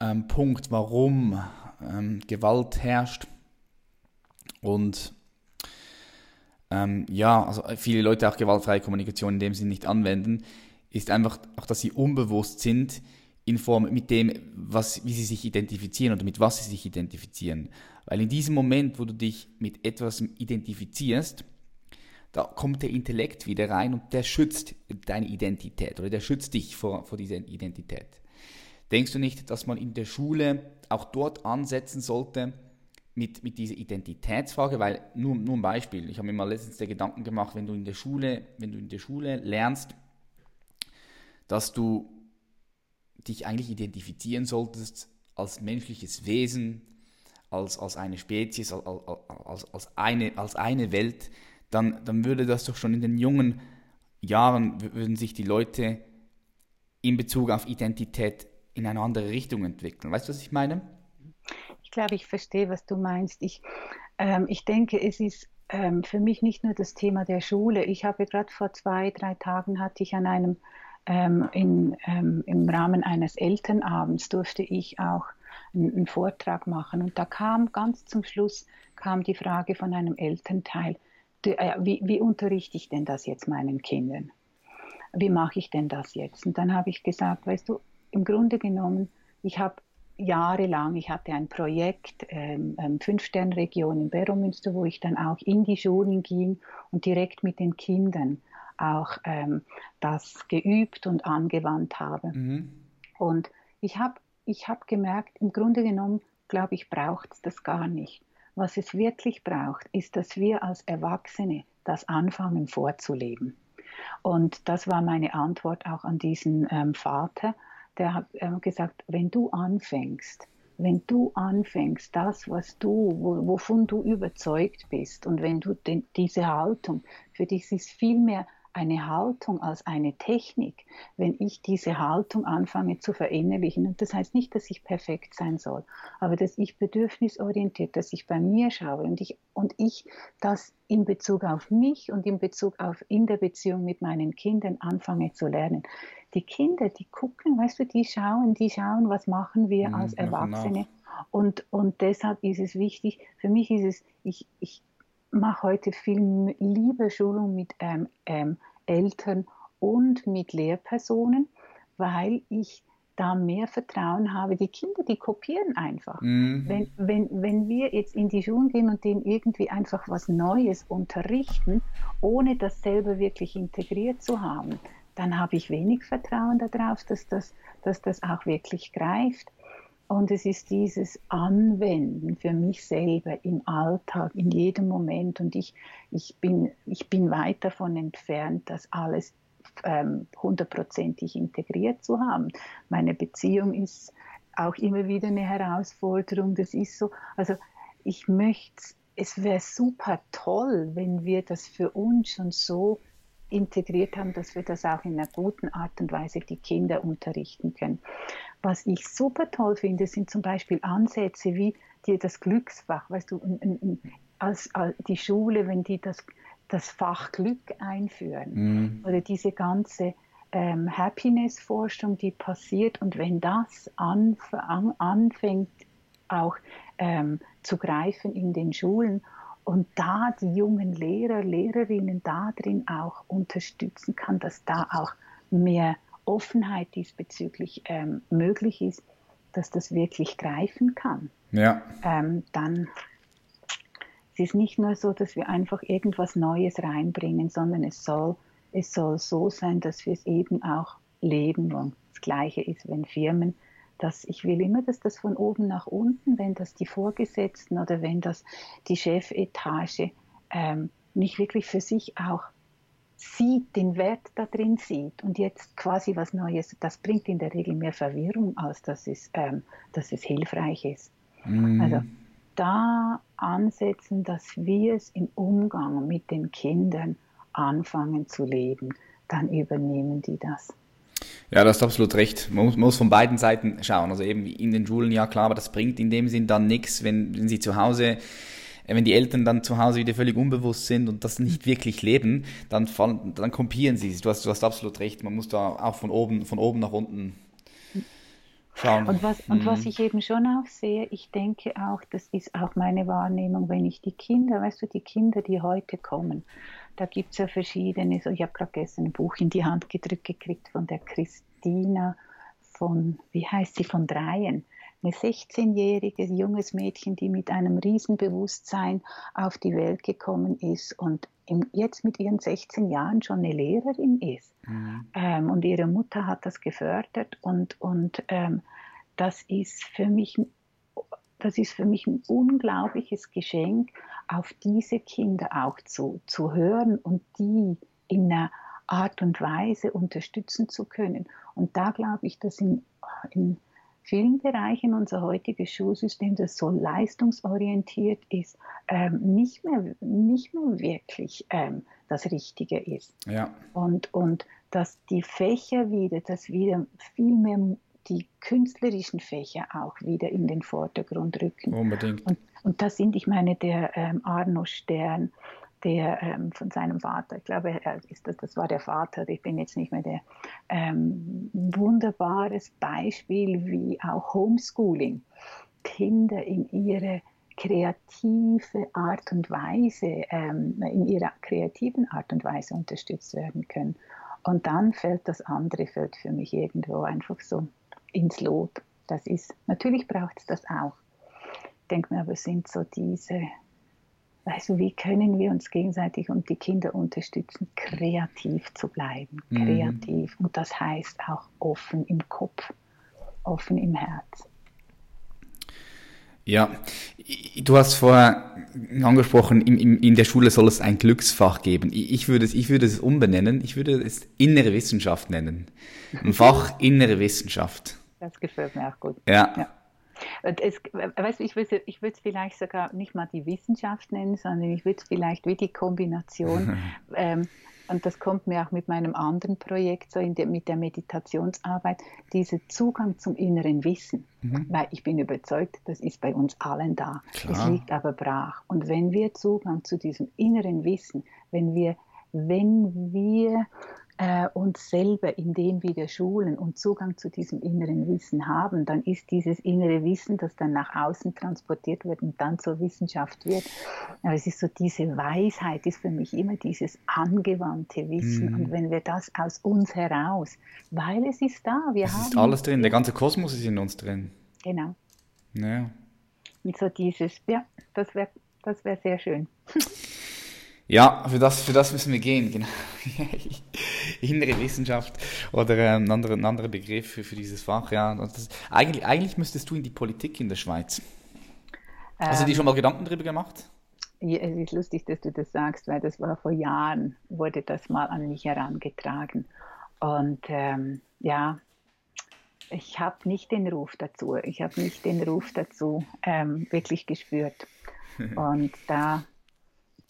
ähm, Punkt, warum ähm, Gewalt herrscht und ähm, ja, also viele Leute auch gewaltfreie Kommunikation in dem Sinne nicht anwenden, ist einfach auch, dass sie unbewusst sind in Form mit dem, was, wie sie sich identifizieren oder mit was sie sich identifizieren. Weil in diesem Moment, wo du dich mit etwas identifizierst, da kommt der Intellekt wieder rein und der schützt deine Identität oder der schützt dich vor, vor dieser Identität. Denkst du nicht, dass man in der Schule auch dort ansetzen sollte mit, mit dieser Identitätsfrage? Weil, nur, nur ein Beispiel, ich habe mir mal letztens der Gedanken gemacht, wenn du in der Schule, wenn du in der Schule lernst, dass du dich eigentlich identifizieren solltest als menschliches Wesen, als, als eine Spezies, als, als, als, eine, als eine Welt, dann, dann würde das doch schon in den jungen Jahren, würden sich die Leute in Bezug auf Identität in eine andere Richtung entwickeln. Weißt du, was ich meine? Ich glaube, ich verstehe, was du meinst. Ich, ähm, ich denke, es ist ähm, für mich nicht nur das Thema der Schule. Ich habe gerade vor zwei, drei Tagen hatte ich an einem ähm, in, ähm, im Rahmen eines Elternabends durfte ich auch einen, Vortrag machen und da kam ganz zum Schluss kam die Frage von einem Elternteil, äh, wie, wie unterrichte ich denn das jetzt meinen Kindern? Wie mache ich denn das jetzt? Und dann habe ich gesagt, weißt du, im Grunde genommen, ich habe jahrelang, ich hatte ein Projekt, ähm, ähm, Fünf-Stern-Region in Beromünster, wo ich dann auch in die Schulen ging und direkt mit den Kindern auch ähm, das geübt und angewandt habe. Mhm. Und ich habe ich hab gemerkt, im Grunde genommen, glaube ich, braucht es das gar nicht. Was es wirklich braucht, ist, dass wir als Erwachsene das anfangen vorzuleben. Und das war meine Antwort auch an diesen ähm, Vater, der hat äh, gesagt, wenn du anfängst, wenn du anfängst, das, was du, wo, wovon du überzeugt bist, und wenn du den, diese Haltung, für dich ist viel mehr eine Haltung als eine Technik, wenn ich diese Haltung anfange zu verinnerlichen. Und das heißt nicht, dass ich perfekt sein soll, aber dass ich bedürfnisorientiert, dass ich bei mir schaue und ich, und ich das in Bezug auf mich und in Bezug auf in der Beziehung mit meinen Kindern anfange zu lernen. Die Kinder, die gucken, weißt du, die schauen, die schauen, was machen wir mhm, als Erwachsene. Und, und deshalb ist es wichtig, für mich ist es, ich, ich mache heute viel Liebeschulung mit ähm, ähm, Eltern und mit Lehrpersonen, weil ich da mehr Vertrauen habe. Die Kinder, die kopieren einfach. Mhm. Wenn, wenn, wenn wir jetzt in die Schulen gehen und denen irgendwie einfach was Neues unterrichten, ohne das selber wirklich integriert zu haben, dann habe ich wenig Vertrauen darauf, dass das, dass das auch wirklich greift. Und es ist dieses Anwenden für mich selber im Alltag, in jedem Moment. Und ich, ich, bin, ich bin weit davon entfernt, das alles ähm, hundertprozentig integriert zu haben. Meine Beziehung ist auch immer wieder eine Herausforderung. Das ist so. Also ich möchte, es wäre super toll, wenn wir das für uns schon so integriert haben, dass wir das auch in einer guten Art und Weise die Kinder unterrichten können. Was ich super toll finde, sind zum Beispiel Ansätze wie die, das Glücksfach, weißt du, als, als die Schule, wenn die das, das Fach Glück einführen mhm. oder diese ganze ähm, Happiness-Forschung, die passiert und wenn das anf anfängt auch ähm, zu greifen in den Schulen und da die jungen Lehrer, Lehrerinnen da drin auch unterstützen kann, dass da auch mehr Offenheit diesbezüglich ähm, möglich ist, dass das wirklich greifen kann. Ja. Ähm, dann es ist nicht nur so, dass wir einfach irgendwas Neues reinbringen, sondern es soll, es soll so sein, dass wir es eben auch leben. Und das Gleiche ist, wenn Firmen dass ich will immer, dass das von oben nach unten, wenn das die Vorgesetzten oder wenn das die Chefetage ähm, nicht wirklich für sich auch sieht, den Wert da drin sieht und jetzt quasi was Neues, das bringt in der Regel mehr Verwirrung, als dass es, ähm, dass es hilfreich ist. Mm. Also da ansetzen, dass wir es im Umgang mit den Kindern anfangen zu leben, dann übernehmen die das. Ja, du hast absolut recht. Man muss, man muss, von beiden Seiten schauen. Also eben in den Schulen, ja klar, aber das bringt in dem Sinn dann nichts, wenn, wenn sie zu Hause wenn die Eltern dann zu Hause wieder völlig unbewusst sind und das nicht wirklich leben, dann, fallen, dann kopieren sie es. Du hast, du hast absolut recht, man muss da auch von oben, von oben nach unten schauen. Und was, und was mhm. ich eben schon auch sehe, ich denke auch, das ist auch meine Wahrnehmung, wenn ich die Kinder, weißt du, die Kinder, die heute kommen, da gibt es ja verschiedene, so ich habe gerade gestern ein Buch in die Hand gedrückt gekriegt von der Christina von, wie heißt sie, von Dreien eine 16-jährige junges Mädchen, die mit einem Riesenbewusstsein auf die Welt gekommen ist und jetzt mit ihren 16 Jahren schon eine Lehrerin ist. Mhm. Ähm, und ihre Mutter hat das gefördert und, und ähm, das ist für mich das ist für mich ein unglaubliches Geschenk, auf diese Kinder auch zu, zu hören und die in einer Art und Weise unterstützen zu können. Und da glaube ich, dass in, in vielen Bereichen unser heutiges Schulsystem, das so leistungsorientiert ist, ähm, nicht, mehr, nicht mehr wirklich ähm, das Richtige ist. Ja. Und, und dass die Fächer wieder, dass wieder viel mehr die künstlerischen Fächer auch wieder in den Vordergrund rücken. Unbedingt. Und, und das sind, ich meine, der ähm, Arno Stern, der ähm, von seinem Vater, ich glaube, ist das, das war der Vater, ich bin jetzt nicht mehr der, ähm, wunderbares Beispiel, wie auch Homeschooling Kinder in ihre kreative Art und Weise, ähm, in ihrer kreativen Art und Weise unterstützt werden können. Und dann fällt das andere fällt für mich irgendwo einfach so ins Lot. Das ist, natürlich braucht es das auch. Ich denke mir aber, sind so diese also wie können wir uns gegenseitig und die Kinder unterstützen, kreativ zu bleiben, mhm. kreativ. Mhm. Und das heißt auch offen im Kopf, offen im Herz. Ja, du hast vorher angesprochen, in, in, in der Schule soll es ein Glücksfach geben. Ich würde, es, ich würde es umbenennen, ich würde es innere Wissenschaft nennen. Ein Fach [LAUGHS] innere Wissenschaft. Das gefällt mir auch gut. ja. ja. Es, weißt du, ich würde ich es vielleicht sogar nicht mal die Wissenschaft nennen, sondern ich würde es vielleicht wie die Kombination. [LAUGHS] ähm, und das kommt mir auch mit meinem anderen Projekt, so der, mit der Meditationsarbeit, dieser Zugang zum inneren Wissen. Mhm. Weil ich bin überzeugt, das ist bei uns allen da. Klar. Es liegt aber brach. Und wenn wir Zugang zu diesem inneren Wissen, wenn wir, wenn wir äh, uns selber, indem wir der schulen und Zugang zu diesem inneren Wissen haben, dann ist dieses innere Wissen, das dann nach außen transportiert wird und dann zur Wissenschaft wird. Aber es ist so diese Weisheit, ist für mich immer dieses angewandte Wissen. Mhm. Und wenn wir das aus uns heraus, weil es ist da, wir es haben. ist alles drin, der ganze Kosmos ist in uns drin. Genau. Ja. Und so dieses, ja, das wäre das wär sehr schön. Ja, für das, für das müssen wir gehen, genau. [LAUGHS] Innere Wissenschaft oder äh, ein, anderer, ein anderer Begriff für, für dieses Fach, ja. Das, eigentlich, eigentlich müsstest du in die Politik in der Schweiz. Hast du dir ähm, schon mal Gedanken darüber gemacht? Ja, es ist lustig, dass du das sagst, weil das war vor Jahren, wurde das mal an mich herangetragen. Und ähm, ja, ich habe nicht den Ruf dazu. Ich habe nicht den Ruf dazu ähm, wirklich gespürt. [LAUGHS] Und da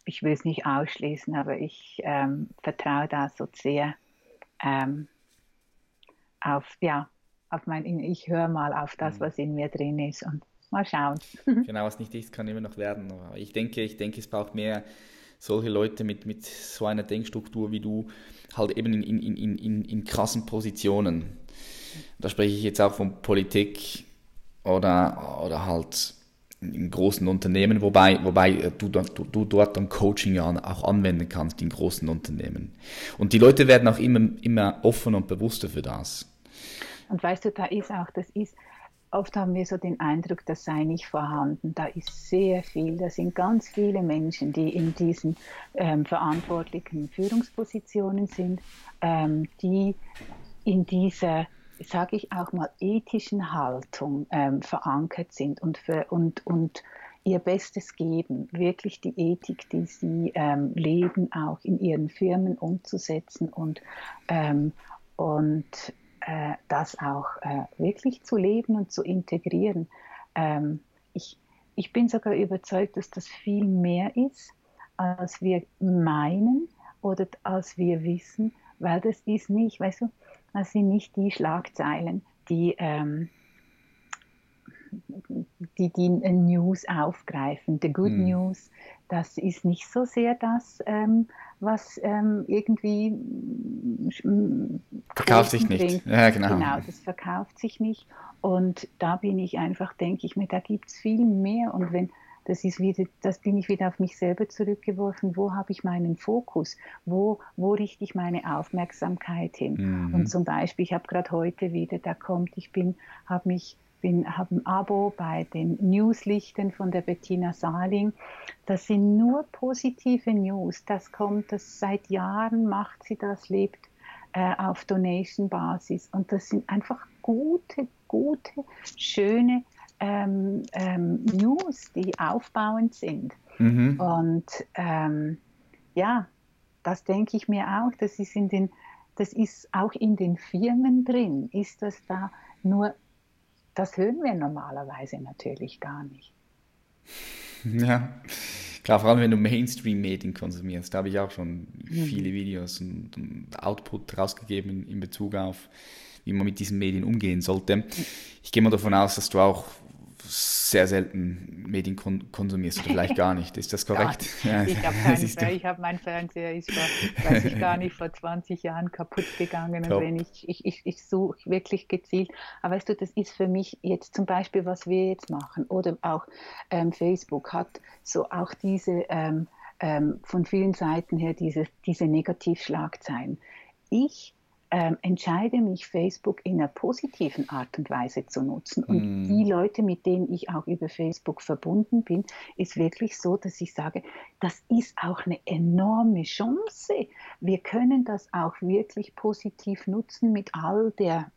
ich will es nicht ausschließen, aber ich ähm, vertraue da so sehr ähm, auf, ja, auf mein, ich höre mal auf das, mhm. was in mir drin ist und mal schauen. [LAUGHS] genau, was nicht ist, kann immer noch werden. Aber ich denke, ich denke, es braucht mehr solche Leute mit, mit so einer Denkstruktur wie du, halt eben in, in, in, in, in krassen Positionen. Da spreche ich jetzt auch von Politik oder, oder halt in großen Unternehmen, wobei, wobei äh, du, du, du dort dann Coaching auch anwenden kannst in großen Unternehmen. Und die Leute werden auch immer, immer offener und bewusster für das. Und weißt du, da ist auch, das ist, oft haben wir so den Eindruck, das sei nicht vorhanden. Da ist sehr viel, da sind ganz viele Menschen, die in diesen ähm, verantwortlichen Führungspositionen sind, ähm, die in dieser sage ich auch mal, ethischen Haltung ähm, verankert sind und, für, und, und ihr Bestes geben, wirklich die Ethik, die sie ähm, leben, auch in ihren Firmen umzusetzen und, ähm, und äh, das auch äh, wirklich zu leben und zu integrieren. Ähm, ich, ich bin sogar überzeugt, dass das viel mehr ist, als wir meinen oder als wir wissen, weil das ist nicht, weißt du, das sind nicht die Schlagzeilen, die, ähm, die die News aufgreifen. The Good mhm. News, das ist nicht so sehr das, ähm, was ähm, irgendwie mm, verkauft sich nicht. Ja, genau. genau, das verkauft sich nicht. Und da bin ich einfach, denke ich mir, da gibt es viel mehr. Und wenn das ist wieder, das bin ich wieder auf mich selber zurückgeworfen. Wo habe ich meinen Fokus? Wo, wo richte ich meine Aufmerksamkeit hin? Mhm. Und zum Beispiel, ich habe gerade heute wieder, da kommt, ich bin, habe mich bin, habe ein Abo bei den Newslichten von der Bettina Saling. Das sind nur positive News. Das kommt, das seit Jahren macht sie das, lebt äh, auf Donation-Basis. Und das sind einfach gute, gute, schöne ähm, ähm, News, die aufbauend sind. Mhm. Und ähm, ja, das denke ich mir auch, das ist, in den, das ist auch in den Firmen drin, ist das da nur, das hören wir normalerweise natürlich gar nicht. Ja, klar, vor allem wenn du Mainstream-Medien konsumierst, da habe ich auch schon mhm. viele Videos und, und Output rausgegeben in, in Bezug auf, wie man mit diesen Medien umgehen sollte. Ich gehe mal davon aus, dass du auch sehr selten Medien kon konsumierst oder vielleicht gar nicht. Ist das [LAUGHS] korrekt? Ja, [LAUGHS] ich habe hab mein Fernseher ist vor, weiß ich gar nicht, vor 20 Jahren kaputt gegangen. Und wenn ich, ich, ich, ich suche wirklich gezielt. Aber weißt du, das ist für mich jetzt zum Beispiel, was wir jetzt machen, oder auch ähm, Facebook hat so auch diese ähm, ähm, von vielen Seiten her diese, diese Negativschlagzeilen. Ich ähm, entscheide mich, Facebook in einer positiven Art und Weise zu nutzen. Und mm. die Leute, mit denen ich auch über Facebook verbunden bin, ist wirklich so, dass ich sage, das ist auch eine enorme Chance. Wir können das auch wirklich positiv nutzen mit all der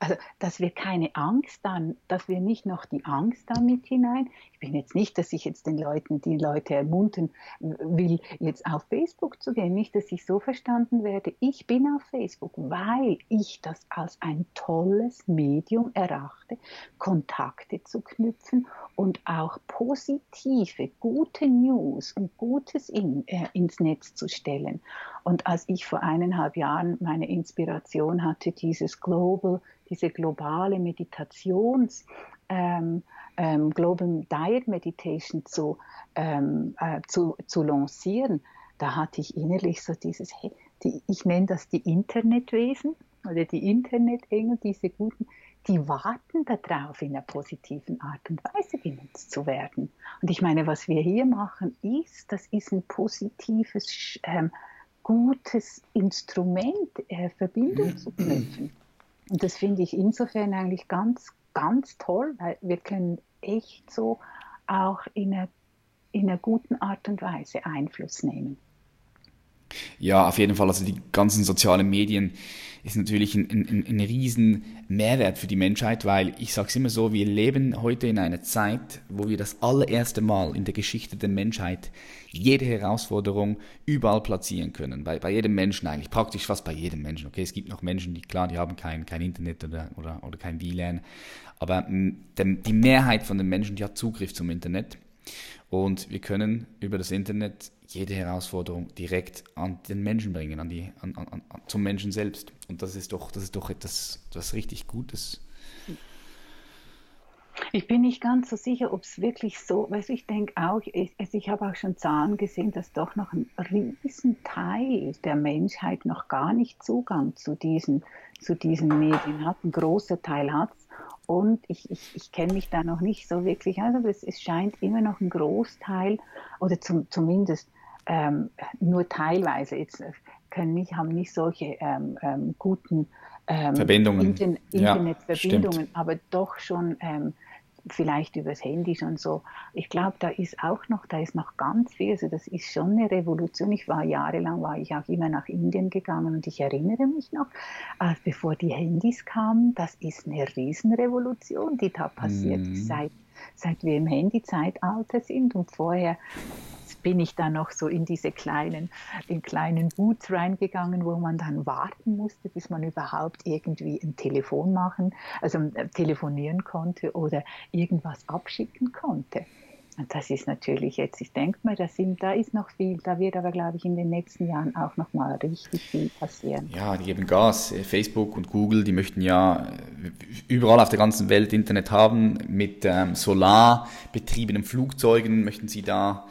also, dass wir keine Angst dann, dass wir nicht noch die Angst damit hinein. Ich bin jetzt nicht, dass ich jetzt den Leuten, die Leute ermuntern will, jetzt auf Facebook zu gehen. Nicht, dass ich so verstanden werde. Ich bin auf Facebook, weil ich das als ein tolles Medium erachte, Kontakte zu knüpfen und auch positive, gute News und Gutes in, äh, ins Netz zu stellen. Und als ich vor eineinhalb Jahren meine Inspiration hatte, dieses Global diese globale Meditations, ähm, ähm, Global Diet Meditation zu, ähm, äh, zu, zu lancieren, da hatte ich innerlich so dieses, hey, die, ich nenne das die Internetwesen oder die Internetengel, diese guten, die warten darauf, in einer positiven Art und Weise genutzt zu werden. Und ich meine, was wir hier machen, ist, das ist ein positives, ähm, gutes Instrument, äh, Verbindung zu knüpfen. Und das finde ich insofern eigentlich ganz, ganz toll, weil wir können echt so auch in einer, in guten Art und Weise Einfluss nehmen. Ja, auf jeden Fall. Also die ganzen sozialen Medien ist natürlich ein, ein, ein riesen Mehrwert für die Menschheit, weil ich sage es immer so, wir leben heute in einer Zeit, wo wir das allererste Mal in der Geschichte der Menschheit jede Herausforderung überall platzieren können. Bei, bei jedem Menschen eigentlich, praktisch fast bei jedem Menschen. Okay, es gibt noch Menschen, die klar, die haben kein, kein Internet oder, oder, oder kein WLAN, aber die Mehrheit von den Menschen, die hat Zugriff zum Internet. Und wir können über das Internet jede Herausforderung direkt an den Menschen bringen, an die, an, an, zum Menschen selbst. Und das ist doch, das ist doch etwas, etwas richtig Gutes. Ich bin nicht ganz so sicher, ob es wirklich so, weißt ich denke auch, ich, also ich habe auch schon Zahlen gesehen, dass doch noch ein riesen Teil der Menschheit noch gar nicht Zugang zu diesen, zu diesen Medien hat. Ein großer Teil hat es. Und ich, ich, ich kenne mich da noch nicht so wirklich aus, aber es, es scheint immer noch ein Großteil, oder zum, zumindest ähm, nur teilweise, jetzt äh, können nicht, haben nicht solche ähm, ähm, guten ähm, Verbindungen. Inter Internetverbindungen, ja, aber doch schon ähm, vielleicht übers Handy schon so. Ich glaube, da ist auch noch, da ist noch ganz viel. Also das ist schon eine Revolution. Ich war jahrelang, war ich auch immer nach Indien gegangen und ich erinnere mich noch, äh, bevor die Handys kamen, das ist eine Riesenrevolution, die da passiert mm. seit seit wir im Handy-Zeitalter sind und vorher bin ich dann noch so in diese kleinen, in kleinen Boots reingegangen, wo man dann warten musste, bis man überhaupt irgendwie ein Telefon machen, also äh, telefonieren konnte oder irgendwas abschicken konnte. Und das ist natürlich jetzt, ich denke mir, da, sind, da ist noch viel, da wird aber, glaube ich, in den nächsten Jahren auch noch mal richtig viel passieren. Ja, die geben Gas. Facebook und Google, die möchten ja äh, überall auf der ganzen Welt Internet haben. Mit ähm, solarbetriebenen Flugzeugen möchten sie da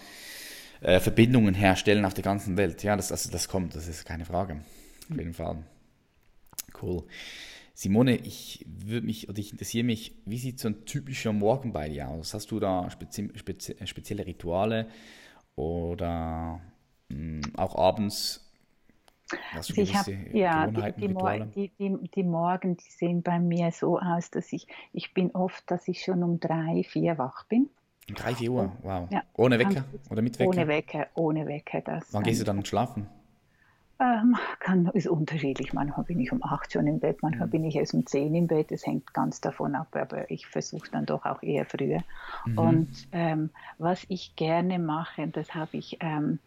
äh, Verbindungen herstellen auf der ganzen Welt. Ja, das, also das kommt, das ist keine Frage. Auf jeden Fall. Cool. Simone, ich würde mich oder ich interessiere mich, wie sieht so ein typischer Morgen bei dir aus? Hast du da spezi spezi spezielle Rituale oder mh, hm, auch abends? Hast du also ich habe ja die, die, die, die, die, Morgen, die sehen bei mir so aus, dass ich ich bin oft, dass ich schon um drei, vier wach bin. Um drei, vier Uhr, wow. Ja, ohne Wecker oder mit Wecker? Ohne Wecker, ohne Wecker. Das Wann gehst du dann schlafen? Ähm, kann, ist unterschiedlich. Manchmal bin ich um acht schon im Bett, manchmal mhm. bin ich erst um zehn im Bett. Es hängt ganz davon ab, aber ich versuche dann doch auch eher früher. Mhm. Und ähm, was ich gerne mache, das habe ich ähm,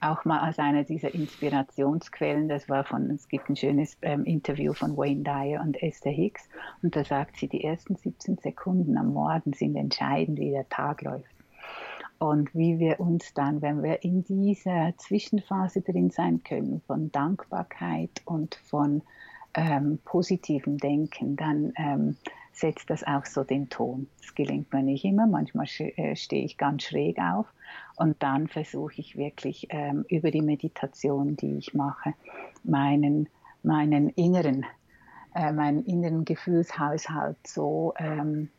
auch mal als eine dieser Inspirationsquellen, das war von, es gibt ein schönes ähm, Interview von Wayne Dyer und Esther Hicks und da sagt sie, die ersten 17 Sekunden am Morgen sind entscheidend, wie der Tag läuft und wie wir uns dann, wenn wir in dieser Zwischenphase drin sein können, von Dankbarkeit und von ähm, positivem Denken, dann ähm, setzt das auch so den Ton. Das gelingt mir nicht immer, manchmal äh, stehe ich ganz schräg auf und dann versuche ich wirklich ähm, über die Meditation, die ich mache, meinen, meinen inneren, äh, meinen inneren Gefühlshaushalt so ähm,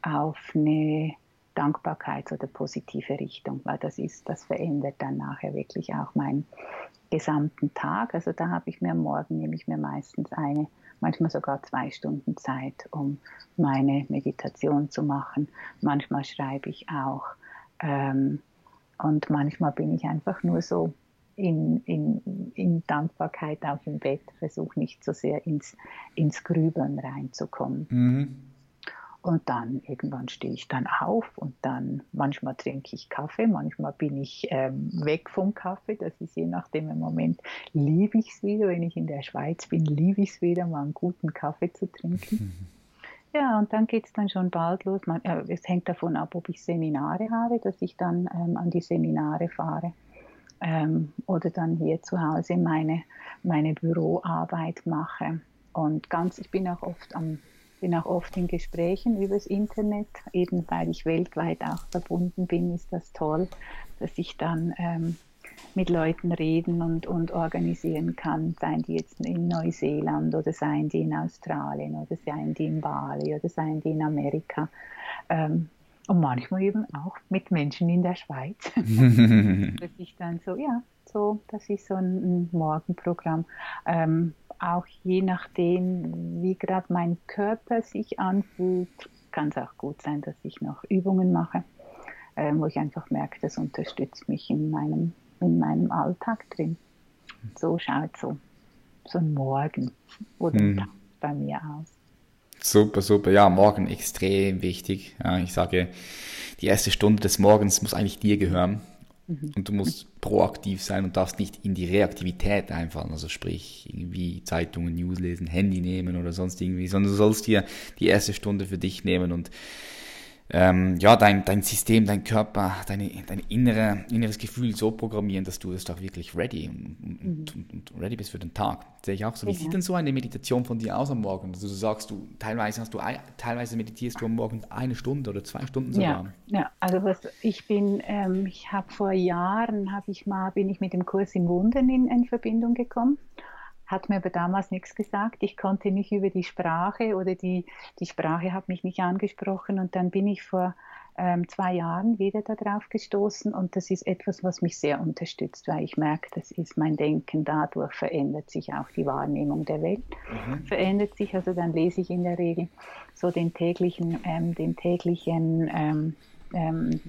auf eine Dankbarkeit oder positive Richtung, weil das ist, das verändert dann nachher wirklich auch meinen gesamten Tag. Also da habe ich mir am Morgen nehme ich mir meistens eine, manchmal sogar zwei Stunden Zeit, um meine Meditation zu machen. Manchmal schreibe ich auch ähm, und manchmal bin ich einfach nur so in, in, in Dankbarkeit auf dem Bett, versuche nicht so sehr ins, ins Grübeln reinzukommen. Mhm. Und dann irgendwann stehe ich dann auf und dann manchmal trinke ich Kaffee, manchmal bin ich ähm, weg vom Kaffee. Das ist je nachdem im Moment liebe ich es wieder. Wenn ich in der Schweiz bin, liebe ich es wieder, mal einen guten Kaffee zu trinken. [LAUGHS] Ja, und dann geht es dann schon bald los. Man, äh, es hängt davon ab, ob ich Seminare habe, dass ich dann ähm, an die Seminare fahre ähm, oder dann hier zu Hause meine, meine Büroarbeit mache. Und ganz, ich bin auch oft am bin auch oft in Gesprächen übers Internet, eben weil ich weltweit auch verbunden bin, ist das toll, dass ich dann ähm, mit Leuten reden und, und organisieren kann, seien die jetzt in Neuseeland oder seien die in Australien oder seien die in Bali oder seien die in Amerika. Ähm, und manchmal eben auch mit Menschen in der Schweiz. [LAUGHS] dass ich dann so, ja, so, das ist so ein, ein Morgenprogramm. Ähm, auch je nachdem, wie gerade mein Körper sich anfühlt, kann es auch gut sein, dass ich noch Übungen mache, äh, wo ich einfach merke, das unterstützt mich in meinem, in meinem Alltag drin. So schaut so, so ein Morgen oder mhm. bei mir aus. Super, super. Ja, morgen extrem wichtig. Ja, ich sage, die erste Stunde des Morgens muss eigentlich dir gehören. Mhm. Und du musst proaktiv sein und darfst nicht in die Reaktivität einfallen. Also sprich, irgendwie Zeitungen, News lesen, Handy nehmen oder sonst irgendwie, sondern du sollst dir die erste Stunde für dich nehmen und ähm, ja, dein, dein System, dein Körper, deine, dein innere, inneres Gefühl so programmieren, dass du das doch wirklich ready und, mhm. und, und ready bist für den Tag. Das sehe ich auch so. Wie ja. sieht denn so eine Meditation von dir aus am Morgen? Also du sagst, du teilweise hast du teilweise meditierst du am Morgen eine Stunde oder zwei Stunden sogar. Ja, ja. also was ich bin, ähm, ich habe vor Jahren habe ich mal bin ich mit dem Kurs im Wundern in, in Verbindung gekommen hat mir aber damals nichts gesagt. Ich konnte nicht über die Sprache oder die, die Sprache hat mich nicht angesprochen. Und dann bin ich vor ähm, zwei Jahren wieder darauf gestoßen. Und das ist etwas, was mich sehr unterstützt, weil ich merke, das ist mein Denken, dadurch verändert sich auch die Wahrnehmung der Welt, mhm. verändert sich, also dann lese ich in der Regel so den täglichen, ähm, den täglichen ähm, ähm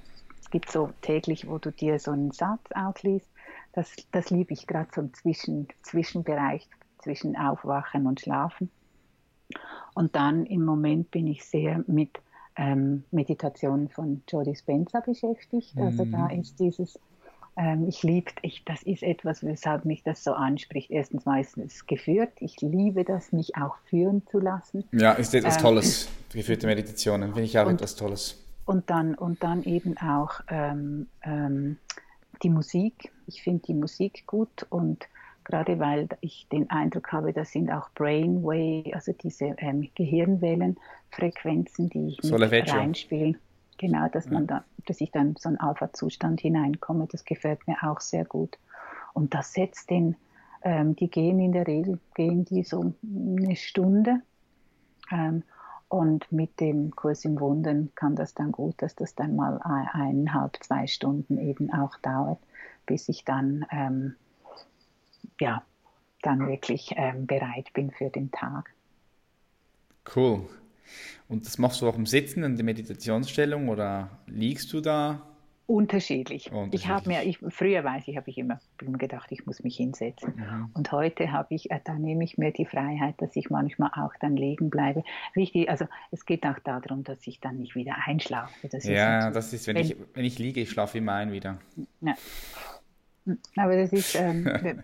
es gibt so täglich, wo du dir so einen Satz ausliest das, das liebe ich gerade so im Zwischen, Zwischenbereich zwischen Aufwachen und Schlafen. Und dann im Moment bin ich sehr mit ähm, Meditationen von Jody Spencer beschäftigt. Mhm. Also da ist dieses, ähm, ich liebe, ich, das ist etwas, weshalb mich das so anspricht. Erstens meistens geführt. Ich liebe das, mich auch führen zu lassen. Ja, ist etwas ähm, Tolles. Geführte Meditationen, finde ich auch etwas Tolles. und, dann, und dann eben auch ähm, ähm, die Musik. Ich finde die Musik gut und gerade weil ich den Eindruck habe, das sind auch Brainwave, also diese ähm, Gehirnwellenfrequenzen, die ich mit reinspiele. Genau, dass man da, dass ich dann so einen Alpha-Zustand hineinkomme, das gefällt mir auch sehr gut. Und das setzt den, ähm, die gehen in der Regel, gehen die so eine Stunde. Ähm, und mit dem Kurs im Wundern kann das dann gut, dass das dann mal eineinhalb, zwei Stunden eben auch dauert, bis ich dann ähm, ja, dann wirklich ähm, bereit bin für den Tag. Cool. Und das machst du auch im Sitzen in der Meditationsstellung oder liegst du da? Unterschiedlich. Unterschiedlich. Ich habe mir, ich, früher weiß ich, habe ich immer, gedacht, ich muss mich hinsetzen. Mhm. Und heute habe ich, äh, da nehme ich mir die Freiheit, dass ich manchmal auch dann liegen bleibe. Wichtig, also es geht auch darum, dass ich dann nicht wieder einschlafe. Das ja, ist das ist, wenn, wenn, ich, wenn ich liege, ich schlafe immer ein wieder. Ja. Aber das ist ähm, [LAUGHS]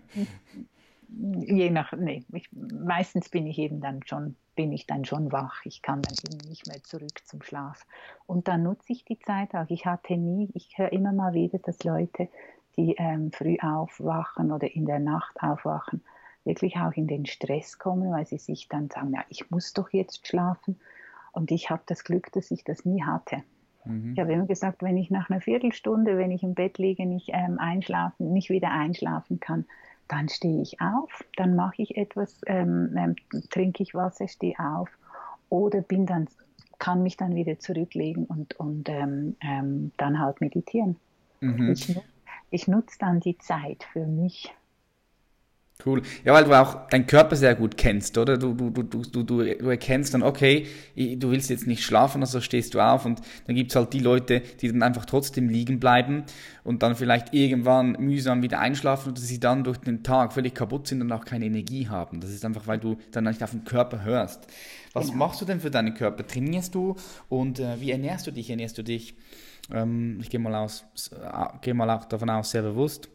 je nach, nee, ich, meistens bin ich eben dann schon, bin ich dann schon wach. Ich kann dann eben nicht mehr zurück zum Schlaf. Und dann nutze ich die Zeit auch. Ich hatte nie, ich höre immer mal wieder, dass Leute, die ähm, früh aufwachen oder in der Nacht aufwachen, wirklich auch in den Stress kommen, weil sie sich dann sagen, ja, ich muss doch jetzt schlafen. Und ich habe das Glück, dass ich das nie hatte. Mhm. Ich habe immer gesagt, wenn ich nach einer Viertelstunde, wenn ich im Bett liege, nicht ähm, einschlafen, nicht wieder einschlafen kann, dann stehe ich auf, dann mache ich etwas, ähm, ähm, trinke ich Wasser, stehe auf oder bin dann, kann mich dann wieder zurücklegen und, und ähm, ähm dann halt meditieren. Mhm. Ich, ich nutze dann die Zeit für mich. Cool. Ja, weil du auch deinen Körper sehr gut kennst, oder? Du, du, du, du, du, du erkennst dann, okay, du willst jetzt nicht schlafen, also stehst du auf und dann gibt's halt die Leute, die dann einfach trotzdem liegen bleiben und dann vielleicht irgendwann mühsam wieder einschlafen oder sie dann durch den Tag völlig kaputt sind und auch keine Energie haben. Das ist einfach, weil du dann nicht auf den Körper hörst. Was genau. machst du denn für deinen Körper? Trainierst du und äh, wie ernährst du dich? Ernährst du dich, ähm, ich gehe mal, aus, äh, geh mal auch davon aus, sehr bewusst,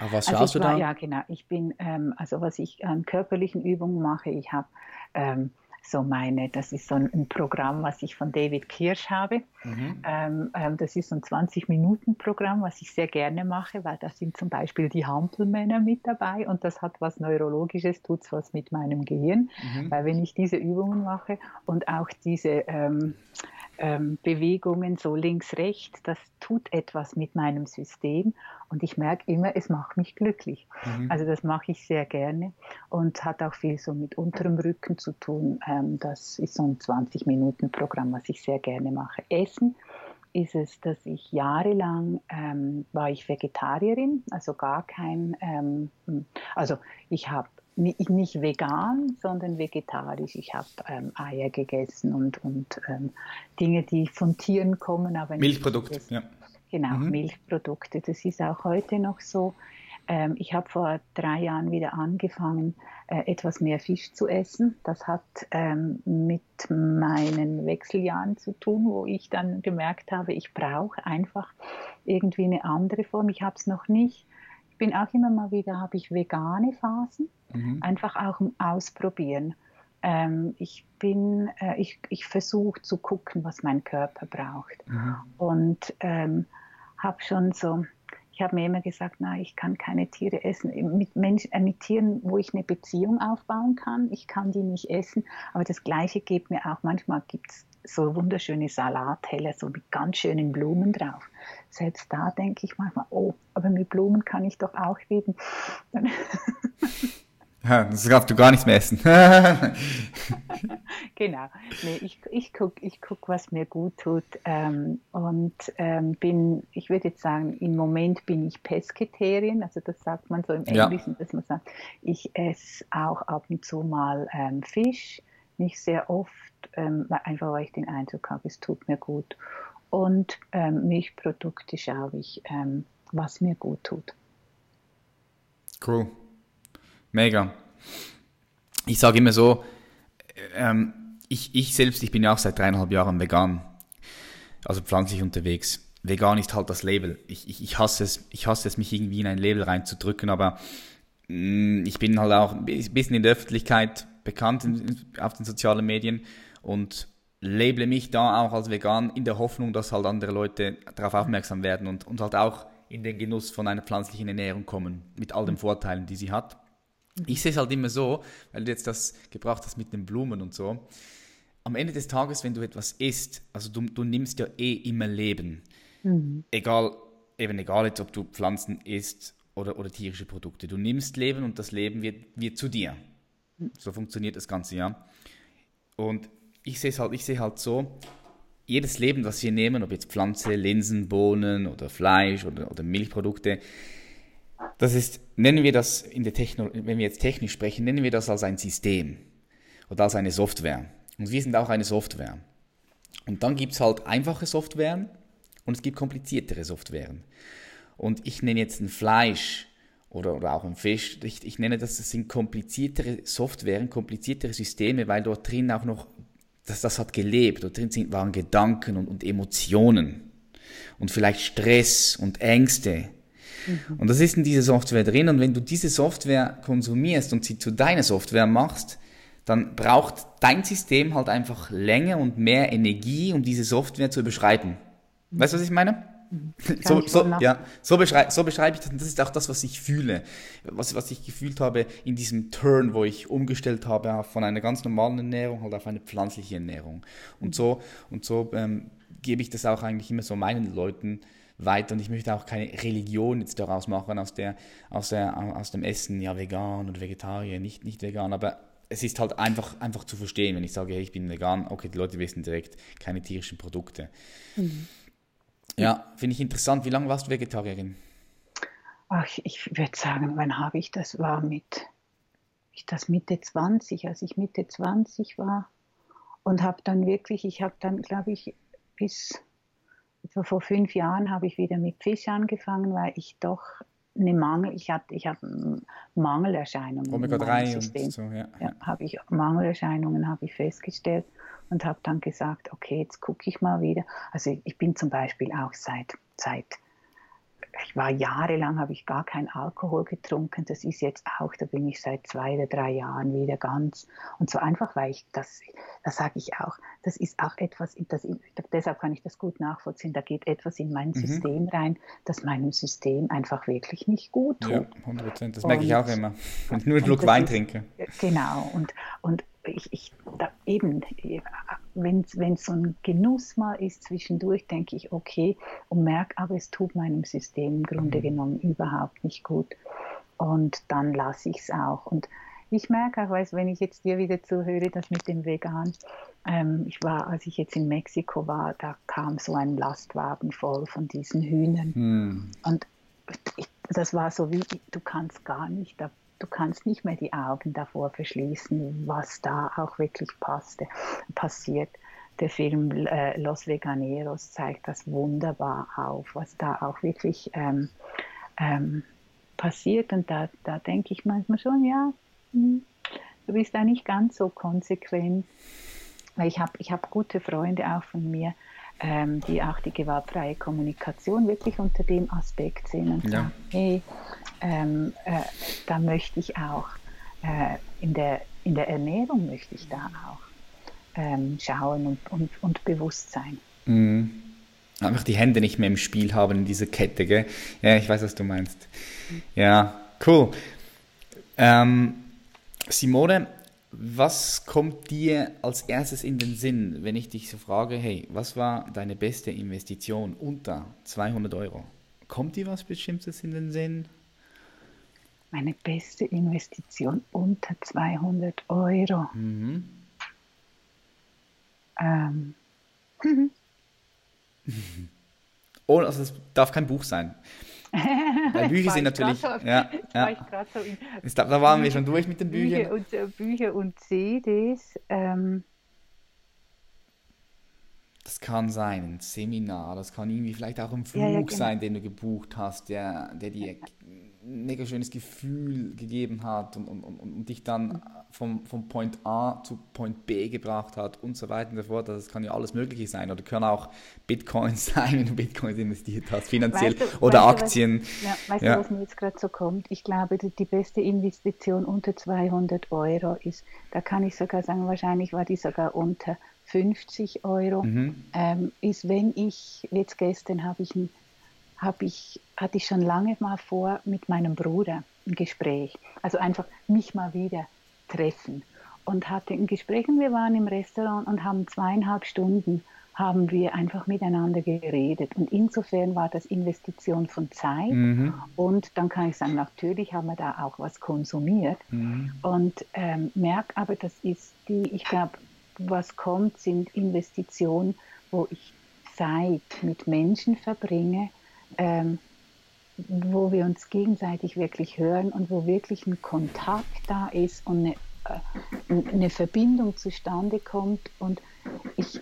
auf was also schaust du war, da? Ja, genau. Ich bin, ähm, also was ich an körperlichen Übungen mache, ich habe ähm, so meine, das ist so ein, Programm, was ich von David Kirsch habe. Mhm. Ähm, ähm das ist so ein 20-Minuten-Programm, was ich sehr gerne mache, weil da sind zum Beispiel die Hampelmänner mit dabei und das hat was Neurologisches, tut was mit meinem Gehirn, mhm. weil wenn ich diese Übungen mache und auch diese ähm, Bewegungen so links, rechts, das tut etwas mit meinem System und ich merke immer, es macht mich glücklich. Mhm. Also das mache ich sehr gerne und hat auch viel so mit unterem Rücken zu tun. Ähm, das ist so ein 20-Minuten-Programm, was ich sehr gerne mache. Essen ist es, dass ich jahrelang ähm, war ich Vegetarierin, also gar kein, ähm, also ich habe nicht, vegan, sondern vegetarisch. Ich habe ähm, Eier gegessen und, und ähm, Dinge, die von Tieren kommen. Aber Milchprodukte, ja. Genau, mhm. Milchprodukte. Das ist auch heute noch so. Ähm, ich habe vor drei Jahren wieder angefangen, äh, etwas mehr Fisch zu essen. Das hat ähm, mit meinen Wechseljahren zu tun, wo ich dann gemerkt habe, ich brauche einfach irgendwie eine andere Form. Ich habe es noch nicht bin auch immer mal wieder, habe ich vegane Phasen, mhm. einfach auch im Ausprobieren. Ähm, ich bin, äh, ich, ich versuche zu gucken, was mein Körper braucht. Mhm. Und ähm, habe schon so, ich habe mir immer gesagt, na, ich kann keine Tiere essen. Mit, Mensch, äh, mit Tieren, wo ich eine Beziehung aufbauen kann, ich kann die nicht essen. Aber das Gleiche gibt mir auch, manchmal gibt es so wunderschöne Salatteller, so mit ganz schönen Blumen drauf. Selbst da denke ich manchmal, oh, aber mit Blumen kann ich doch auch leben. [LAUGHS] Ja, das darfst du gar nichts mehr essen. [LAUGHS] genau. Nee, ich ich gucke, ich guck, was mir gut tut. Ähm, und ähm, bin, ich würde jetzt sagen, im Moment bin ich Pesketerien. Also das sagt man so im Englischen, ja. dass man sagt, ich esse auch ab und zu mal ähm, Fisch. Nicht sehr oft, ähm, einfach weil ich den Eindruck habe, es tut mir gut. Und ähm, Milchprodukte schaue ich, ähm, was mir gut tut. Cool. Mega. Ich sage immer so, ähm, ich, ich selbst, ich bin ja auch seit dreieinhalb Jahren vegan, also pflanzlich unterwegs. Vegan ist halt das Label. Ich, ich, ich hasse es, ich hasse es, mich irgendwie in ein Label reinzudrücken, aber mh, mm, ich bin halt auch ein bisschen in der Öffentlichkeit bekannt auf den sozialen Medien und label mich da auch als vegan in der Hoffnung, dass halt andere Leute darauf aufmerksam werden und, und halt auch in den Genuss von einer pflanzlichen Ernährung kommen, mit all den Vorteilen, die sie hat. Ich sehe es halt immer so, weil du jetzt das gebracht hast mit den Blumen und so. Am Ende des Tages, wenn du etwas isst, also du, du nimmst ja eh immer Leben. Mhm. Egal, eben egal jetzt, ob du Pflanzen isst oder, oder tierische Produkte. Du nimmst Leben und das Leben wird, wird zu dir. So funktioniert das Ganze, ja. Und ich sehe es halt, ich sehe halt so, jedes Leben, was wir nehmen, ob jetzt Pflanze, Linsen, Bohnen oder Fleisch oder, oder Milchprodukte, das ist, nennen wir das in der Techno, wenn wir jetzt technisch sprechen, nennen wir das als ein System oder als eine Software. Und wir sind auch eine Software. Und dann gibt es halt einfache Softwaren und es gibt kompliziertere Softwaren. Und ich nenne jetzt ein Fleisch oder, oder auch ein Fisch, ich, ich nenne das, das sind kompliziertere Softwaren, kompliziertere Systeme, weil dort drin auch noch, das, das hat gelebt, dort drin sind, waren Gedanken und, und Emotionen und vielleicht Stress und Ängste Mhm. Und das ist in dieser Software drin. Und wenn du diese Software konsumierst und sie zu deiner Software machst, dann braucht dein System halt einfach länger und mehr Energie, um diese Software zu beschreiben. Weißt du, was ich meine? So, so, ja, so, beschrei so beschreibe ich das und das ist auch das, was ich fühle, was, was ich gefühlt habe in diesem Turn, wo ich umgestellt habe von einer ganz normalen Ernährung halt auf eine pflanzliche Ernährung. Und so, und so ähm, gebe ich das auch eigentlich immer so meinen Leuten weiter und ich möchte auch keine Religion jetzt daraus machen aus, der, aus, der, aus dem Essen, ja vegan oder Vegetarier, nicht, nicht vegan, aber es ist halt einfach, einfach zu verstehen, wenn ich sage, hey, ich bin vegan, okay, die Leute wissen direkt, keine tierischen Produkte. Mhm. Ja, finde ich interessant. Wie lange warst du Vegetarierin? Ach, ich würde sagen, wann habe ich das? War mit, ich das Mitte 20, als ich Mitte 20 war und habe dann wirklich, ich habe dann, glaube ich, bis etwa vor fünf Jahren habe ich wieder mit Fisch angefangen, weil ich doch eine Mangel, ich hatte, ich habe Mangelerscheinungen. Omega-3 und so, ja. ja habe ich Mangelerscheinungen habe ich festgestellt und habe dann gesagt, okay, jetzt gucke ich mal wieder. Also ich bin zum Beispiel auch seit, seit ich war jahrelang, habe ich gar keinen Alkohol getrunken. Das ist jetzt auch, da bin ich seit zwei oder drei Jahren wieder ganz. Und so einfach, weil ich das, das sage ich auch, das ist auch etwas, das, deshalb kann ich das gut nachvollziehen. Da geht etwas in mein mhm. System rein, das meinem System einfach wirklich nicht gut tut. Ja, 100 Prozent. Das merke ich auch immer, [LAUGHS] wenn ich nur einen Schluck Wein ist, trinke. Genau. Und, und ich, ich eben, wenn es so ein Genuss mal ist zwischendurch, denke ich, okay, und merke, aber es tut meinem System im Grunde mhm. genommen überhaupt nicht gut. Und dann lasse ich es auch. Und ich merke auch, weißt, wenn ich jetzt dir wieder zuhöre, das mit dem Vegan, ähm, ich war, als ich jetzt in Mexiko war, da kam so ein Lastwagen voll von diesen Hühnern. Mhm. Und ich, das war so wie, du kannst gar nicht, da du kannst nicht mehr die Augen davor verschließen, was da auch wirklich passte, passiert. Der Film äh, Los Veganeros zeigt das wunderbar auf, was da auch wirklich ähm, ähm, passiert. Und da, da denke ich manchmal schon, ja, hm, du bist da nicht ganz so konsequent. Weil ich habe ich hab gute Freunde auch von mir, ähm, die auch die gewaltfreie Kommunikation wirklich unter dem Aspekt sehen und ja. sagen, hey, ähm, äh, da möchte ich auch, äh, in, der, in der Ernährung möchte ich da auch ähm, schauen und, und, und bewusst sein. Mhm. Einfach die Hände nicht mehr im Spiel haben in dieser Kette, gell? Ja, ich weiß, was du meinst. Ja, cool. Ähm, Simone, was kommt dir als erstes in den Sinn, wenn ich dich so frage, hey, was war deine beste Investition unter 200 Euro? Kommt dir was Bestimmtes in den Sinn? Meine beste Investition unter 200 Euro. Mhm. Ähm. [LAUGHS] oh, also es darf kein Buch sein. [LAUGHS] Weil Bücher sind natürlich. So, ja, ja. So in, da, da, waren wir schon durch mit den Büchern. Bücher und, äh, Bücher und CDs. Ähm. Das kann sein, ein Seminar, das kann irgendwie vielleicht auch ein Flug ja, ja, genau. sein, den du gebucht hast, der, der dir mega schönes Gefühl gegeben hat und, und, und, und dich dann vom, vom Point A zu Point B gebracht hat und so weiter und so fort. Das kann ja alles Mögliche sein oder können auch Bitcoins [LAUGHS] sein, wenn du Bitcoins investiert hast, finanziell weißt du, oder weißt Aktien. Du, was, ja, weißt ja. du, was mir jetzt gerade so kommt? Ich glaube, die beste Investition unter 200 Euro ist, da kann ich sogar sagen, wahrscheinlich war die sogar unter 50 Euro, mhm. ähm, ist, wenn ich, jetzt gestern habe ich, hab ich, hatte ich schon lange mal vor mit meinem Bruder ein Gespräch. Also einfach mich mal wieder treffen. Und hatte ein Gespräch und wir waren im Restaurant und haben zweieinhalb Stunden haben wir einfach miteinander geredet. Und insofern war das Investition von Zeit. Mhm. Und dann kann ich sagen, natürlich haben wir da auch was konsumiert. Mhm. Und ähm, merke aber, das ist die, ich glaube, was kommt, sind Investitionen, wo ich Zeit mit Menschen verbringe, ähm, wo wir uns gegenseitig wirklich hören und wo wirklich ein Kontakt da ist und eine, äh, eine Verbindung zustande kommt. Und ich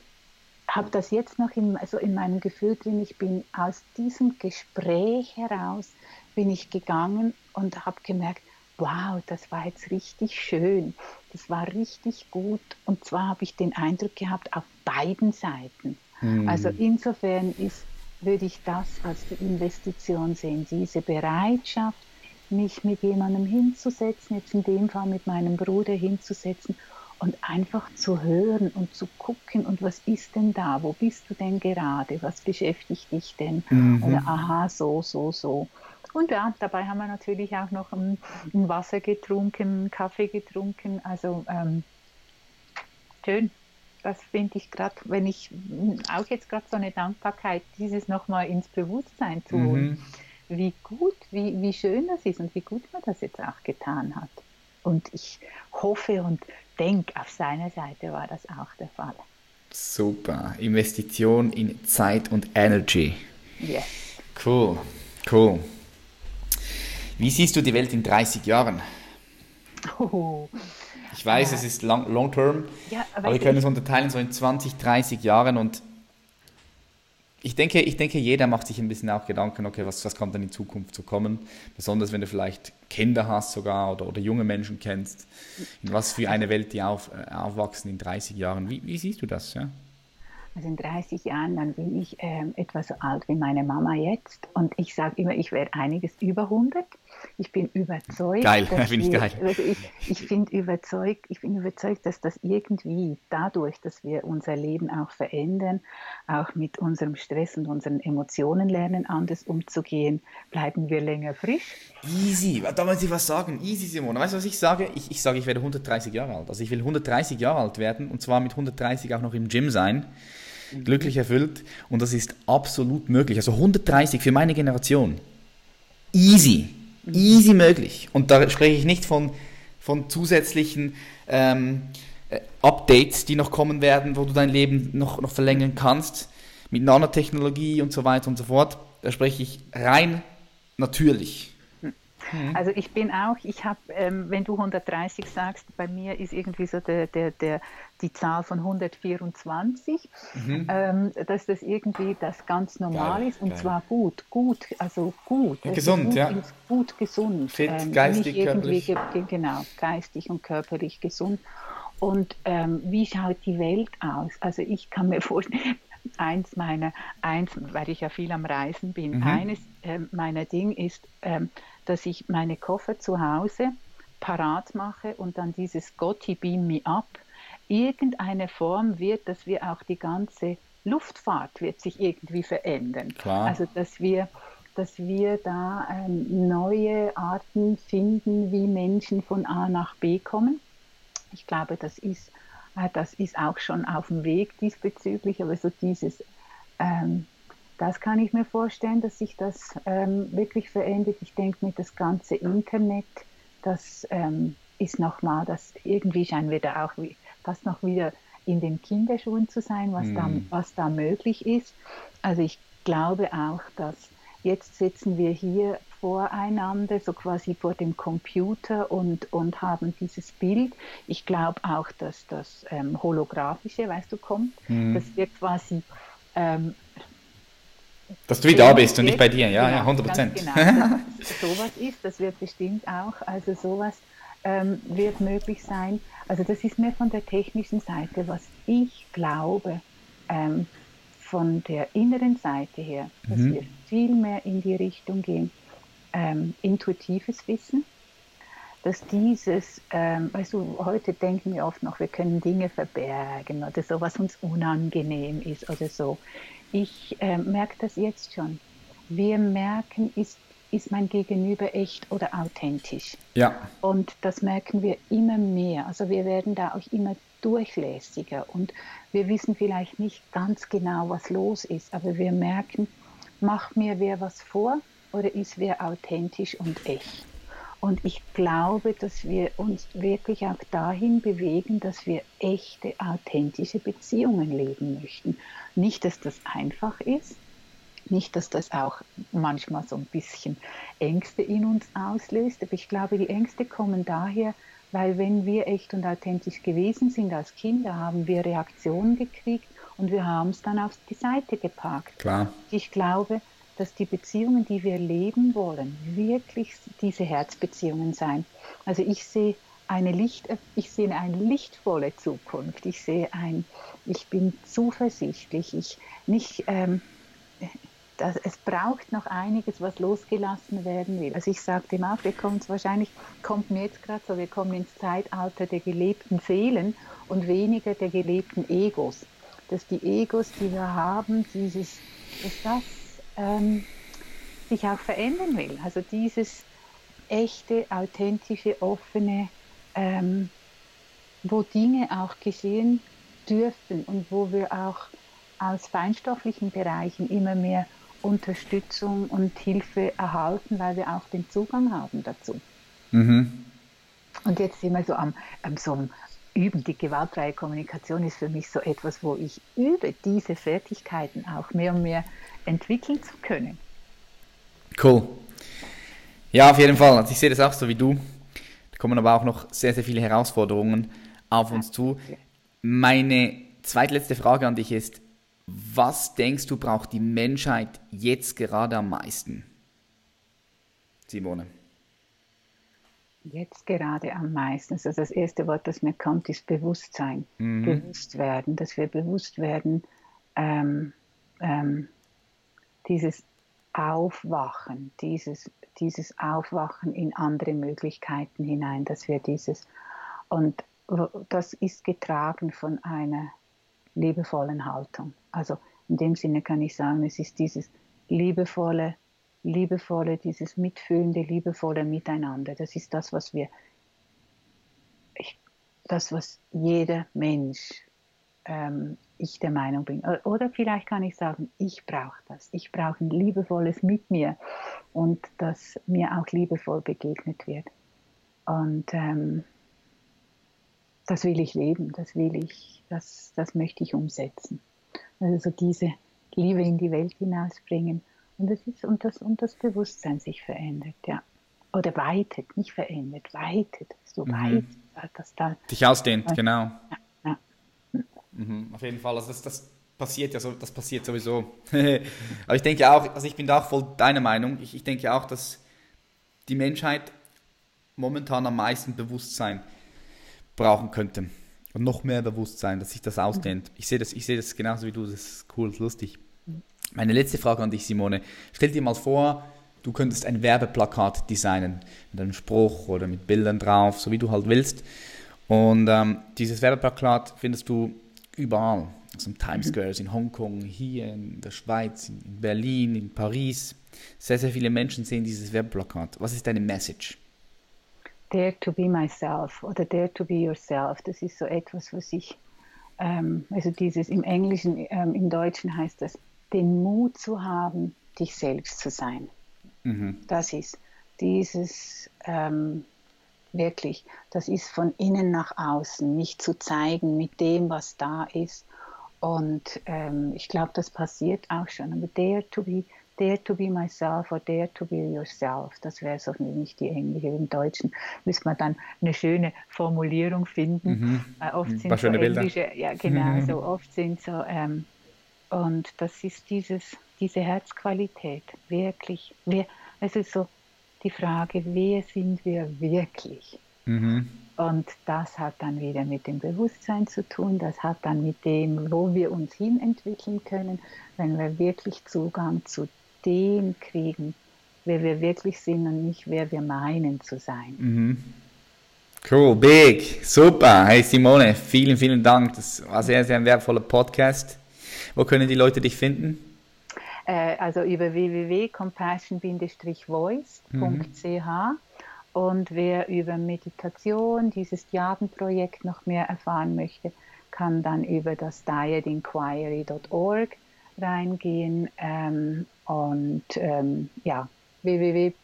habe das jetzt noch in, also in meinem Gefühl drin. Ich bin aus diesem Gespräch heraus, bin ich gegangen und habe gemerkt, wow, das war jetzt richtig schön, das war richtig gut. Und zwar habe ich den Eindruck gehabt, auf beiden Seiten. Mhm. Also insofern ist, würde ich das als die Investition sehen, diese Bereitschaft, mich mit jemandem hinzusetzen, jetzt in dem Fall mit meinem Bruder hinzusetzen und einfach zu hören und zu gucken und was ist denn da, wo bist du denn gerade, was beschäftigt dich denn mhm. oder aha, so, so, so. Und ja, dabei haben wir natürlich auch noch ein, ein Wasser getrunken, Kaffee getrunken, also ähm, schön. Das finde ich gerade, wenn ich auch jetzt gerade so eine Dankbarkeit, dieses nochmal ins Bewusstsein zu holen, mhm. wie gut, wie, wie schön das ist und wie gut man das jetzt auch getan hat. Und ich hoffe und denke, auf seiner Seite war das auch der Fall. Super. Investition in Zeit und Energy. Yes. Cool, cool. Wie siehst du die Welt in 30 Jahren? Oh. Ich weiß, es ist long, long term, ja, aber, aber wir können es unterteilen so in 20, 30 Jahren und ich denke, ich denke, jeder macht sich ein bisschen auch Gedanken, okay, was, was kommt dann in Zukunft zu kommen? Besonders wenn du vielleicht Kinder hast sogar oder, oder junge Menschen kennst. In was für eine Welt die auf, äh, aufwachsen in 30 Jahren. Wie, wie siehst du das? Ja? Also in 30 Jahren, dann bin ich ähm, etwa so alt wie meine Mama jetzt. Und ich sage immer, ich werde einiges über 100. Ich bin überzeugt. Geil, [LAUGHS] finde ich geil. Also ich, ich bin überzeugt, ich bin überzeugt, dass das irgendwie dadurch, dass wir unser Leben auch verändern, auch mit unserem Stress und unseren Emotionen lernen, anders umzugehen, bleiben wir länger frisch. Easy, da muss ich was sagen. Easy, Simone. Weißt du, was ich sage? Ich, ich sage, ich werde 130 Jahre alt. Also ich will 130 Jahre alt werden und zwar mit 130 auch noch im Gym sein glücklich erfüllt und das ist absolut möglich. Also 130 für meine Generation. Easy. Easy möglich. Und da spreche ich nicht von, von zusätzlichen ähm, äh, Updates, die noch kommen werden, wo du dein Leben noch, noch verlängern kannst, mit Nanotechnologie und so weiter und so fort. Da spreche ich rein natürlich. Mhm. Also ich bin auch, ich habe, ähm, wenn du 130 sagst, bei mir ist irgendwie so der, der, der, die Zahl von 124, mhm. ähm, dass das irgendwie das ganz normal geil, ist und geil. zwar gut, gut, also gut. Also gesund, gut, ja. Gut gesund. Fit, ähm, geistig, körperlich. Genau, geistig und körperlich gesund. Und ähm, wie schaut die Welt aus? Also ich kann mir [LAUGHS] vorstellen, eins meiner, eins, weil ich ja viel am Reisen bin, mhm. eines äh, meiner Dinge ist, ähm, dass ich meine Koffer zu Hause parat mache und dann dieses Gotti Beam Me Up irgendeine Form wird, dass wir auch die ganze Luftfahrt wird sich irgendwie verändern. Klar. Also dass wir, dass wir da ähm, neue Arten finden, wie Menschen von A nach B kommen. Ich glaube, das ist, äh, das ist auch schon auf dem Weg diesbezüglich, aber so dieses ähm, das kann ich mir vorstellen, dass sich das ähm, wirklich verändert. Ich denke, mit das ganze Internet, das ähm, ist nochmal, das irgendwie scheinen wir da auch fast noch wieder in den Kinderschuhen zu sein, was, mm. da, mhm. was da möglich ist. Also ich glaube auch, dass jetzt sitzen wir hier voreinander, so quasi vor dem Computer und, und haben dieses Bild. Ich glaube auch, dass das ähm, Holographische, weißt du, kommt, mm. dass wir quasi ähm, dass du wieder da bist und nicht bei dir, ja, genau, ja 100 Prozent. Genau, [LAUGHS] dass sowas ist, das wird bestimmt auch, also sowas ähm, wird möglich sein. Also das ist mir von der technischen Seite, was ich glaube, ähm, von der inneren Seite her, dass mhm. wir viel mehr in die Richtung gehen, ähm, intuitives Wissen, dass dieses, ähm, weißt du, heute denken wir oft noch, wir können Dinge verbergen oder so, was uns unangenehm ist oder so. Ich äh, merke das jetzt schon. Wir merken, ist, ist mein Gegenüber echt oder authentisch. Ja. Und das merken wir immer mehr. Also wir werden da auch immer durchlässiger und wir wissen vielleicht nicht ganz genau, was los ist, aber wir merken, macht mir wer was vor oder ist wer authentisch und echt. Und ich glaube, dass wir uns wirklich auch dahin bewegen, dass wir echte, authentische Beziehungen leben möchten. Nicht, dass das einfach ist, nicht, dass das auch manchmal so ein bisschen Ängste in uns auslöst, aber ich glaube, die Ängste kommen daher, weil wenn wir echt und authentisch gewesen sind als Kinder, haben wir Reaktionen gekriegt und wir haben es dann auf die Seite geparkt. Klar. Ich glaube, dass die Beziehungen, die wir leben wollen, wirklich diese Herzbeziehungen sein. Also ich sehe eine Licht, ich sehe eine lichtvolle Zukunft. Ich sehe ein, ich bin zuversichtlich. Ich nicht, ähm, das, es braucht noch einiges, was losgelassen werden will. Also ich sage dem auch, wir kommen wahrscheinlich, kommt mir jetzt gerade so, wir kommen ins Zeitalter der gelebten Seelen und weniger der gelebten Egos. Dass die Egos, die wir haben, dieses, dass das ähm, sich auch verändern will. Also dieses echte, authentische, offene, ähm, wo Dinge auch geschehen dürfen und wo wir auch aus feinstofflichen Bereichen immer mehr Unterstützung und Hilfe erhalten, weil wir auch den Zugang haben dazu. Mhm. Und jetzt sind wir so am, am so am Üben. Die gewaltfreie Kommunikation ist für mich so etwas, wo ich übe, diese Fertigkeiten auch mehr und mehr entwickeln zu können. Cool. Ja, auf jeden Fall. Also ich sehe das auch so wie du. Da kommen aber auch noch sehr, sehr viele Herausforderungen auf uns zu. Meine zweitletzte Frage an dich ist, was denkst du, braucht die Menschheit jetzt gerade am meisten? Simone. Jetzt gerade am meisten. Also das erste Wort, das mir kommt, ist Bewusstsein. Mhm. Bewusst werden, dass wir bewusst werden, ähm, ähm, dieses Aufwachen, dieses, dieses Aufwachen in andere Möglichkeiten hinein, dass wir dieses, und das ist getragen von einer liebevollen Haltung. Also in dem Sinne kann ich sagen, es ist dieses liebevolle, liebevolle, dieses mitfühlende, liebevolle Miteinander. Das ist das, was wir, ich, das, was jeder Mensch ähm, ich der Meinung bin. Oder vielleicht kann ich sagen, ich brauche das. Ich brauche ein liebevolles mit mir und dass mir auch liebevoll begegnet wird. Und ähm, das will ich leben, das will ich, das, das möchte ich umsetzen. Also so diese Liebe in die Welt hinausbringen. Und das ist, und das, und das Bewusstsein sich verändert, ja. Oder weitet, nicht verändert, weitet, so mhm. weit, dass da. Dich ausdehnt, genau. Ja. Mhm, auf jeden Fall. Also das, das passiert ja so, das passiert sowieso. [LAUGHS] Aber ich denke auch, also ich bin da auch voll deiner Meinung. Ich, ich denke auch, dass die Menschheit momentan am meisten Bewusstsein brauchen könnte. Und noch mehr Bewusstsein, dass sich das ausdehnt. Ich sehe das, ich sehe das genauso wie du, das ist cool, das ist lustig. Meine letzte Frage an dich, Simone. Stell dir mal vor, du könntest ein Werbeplakat designen mit einem Spruch oder mit Bildern drauf, so wie du halt willst. Und ähm, dieses Werbeplakat findest du überall. Also im Times Square, in Hongkong, hier in der Schweiz, in Berlin, in Paris. Sehr, sehr viele Menschen sehen dieses Webplakat. Was ist deine Message? Dare to be myself oder dare to be yourself. Das ist so etwas, was ich, ähm, also dieses im Englischen, ähm, im Deutschen heißt das, den Mut zu haben, dich selbst zu sein. Mhm. Das ist dieses, ähm, wirklich, das ist von innen nach außen, nicht zu zeigen mit dem, was da ist. Und ähm, ich glaube, das passiert auch schon. Aber dare to be, dare to be myself or dare to be yourself, das wäre so nicht die englische. Im Deutschen müsste man dann eine schöne Formulierung finden. Mhm. Äh, oft mhm. sind so englische, ja genau, mhm. so oft sind so. Ähm, und das ist dieses, diese Herzqualität, wirklich. Wir, also so die Frage, wer sind wir wirklich? Mhm. Und das hat dann wieder mit dem Bewusstsein zu tun, das hat dann mit dem, wo wir uns hin entwickeln können, wenn wir wirklich Zugang zu dem kriegen, wer wir wirklich sind und nicht wer wir meinen zu sein. Mhm. Cool, big, super. Hey Simone, vielen, vielen Dank. Das war sehr, sehr ein wertvoller Podcast. Wo können die Leute dich finden? Äh, also über www.compassion-voice.ch mhm. und wer über Meditation, dieses Diadenprojekt noch mehr erfahren möchte, kann dann über das dietinquiry.org reingehen ähm, und ähm, ja, www-voice.ch,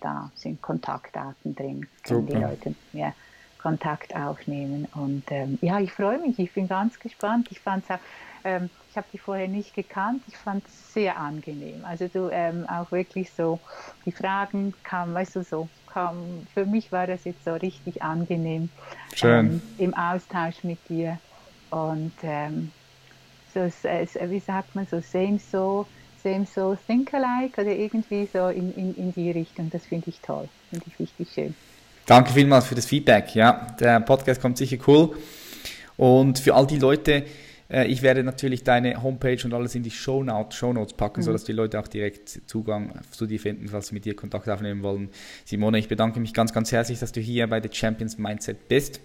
da sind Kontaktdaten drin, können Super. die Leute mir Kontakt aufnehmen. Und ähm, ja, ich freue mich, ich bin ganz gespannt. Ich fand auch, ähm, ich habe die vorher nicht gekannt, ich fand es sehr angenehm. Also du ähm, auch wirklich so, die Fragen kamen, weißt du, so kam, für mich war das jetzt so richtig angenehm ähm, im Austausch mit dir. Und ähm, so, wie sagt man so, same so, same so, think alike oder irgendwie so in, in, in die Richtung. Das finde ich toll, finde ich richtig schön. Danke vielmals für das Feedback. Ja, der Podcast kommt sicher cool. Und für all die Leute, äh, ich werde natürlich deine Homepage und alles in die Show Notes, packen, mhm. sodass die Leute auch direkt Zugang zu dir finden, falls sie mit dir Kontakt aufnehmen wollen. Simone, ich bedanke mich ganz, ganz herzlich, dass du hier bei The Champions Mindset bist.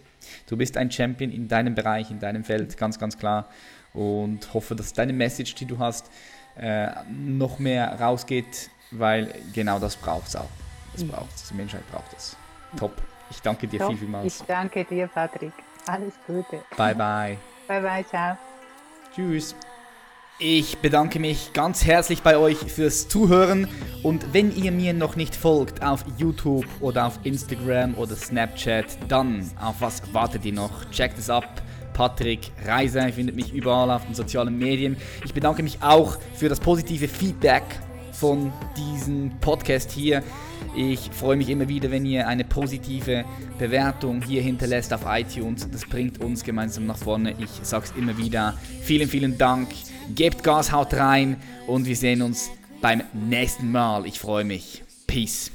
Du bist ein Champion in deinem Bereich, in deinem Feld, ganz, ganz klar. Und hoffe, dass deine Message, die du hast, äh, noch mehr rausgeht, weil genau das braucht es auch. Das mhm. braucht es. Die Menschheit braucht es. Top. Ich danke dir Top. viel, vielmals. Ich danke dir, Patrick. Alles Gute. Bye, bye. Bye, bye, ciao. Tschüss. Ich bedanke mich ganz herzlich bei euch fürs Zuhören und wenn ihr mir noch nicht folgt auf YouTube oder auf Instagram oder Snapchat, dann auf was wartet ihr noch? Checkt es ab. Patrick Reiser, findet mich überall auf den sozialen Medien. Ich bedanke mich auch für das positive Feedback von diesem Podcast hier. Ich freue mich immer wieder, wenn ihr eine positive Bewertung hier hinterlässt auf iTunes. Das bringt uns gemeinsam nach vorne. Ich sage es immer wieder. Vielen, vielen Dank. Gebt Gas, haut rein und wir sehen uns beim nächsten Mal. Ich freue mich. Peace.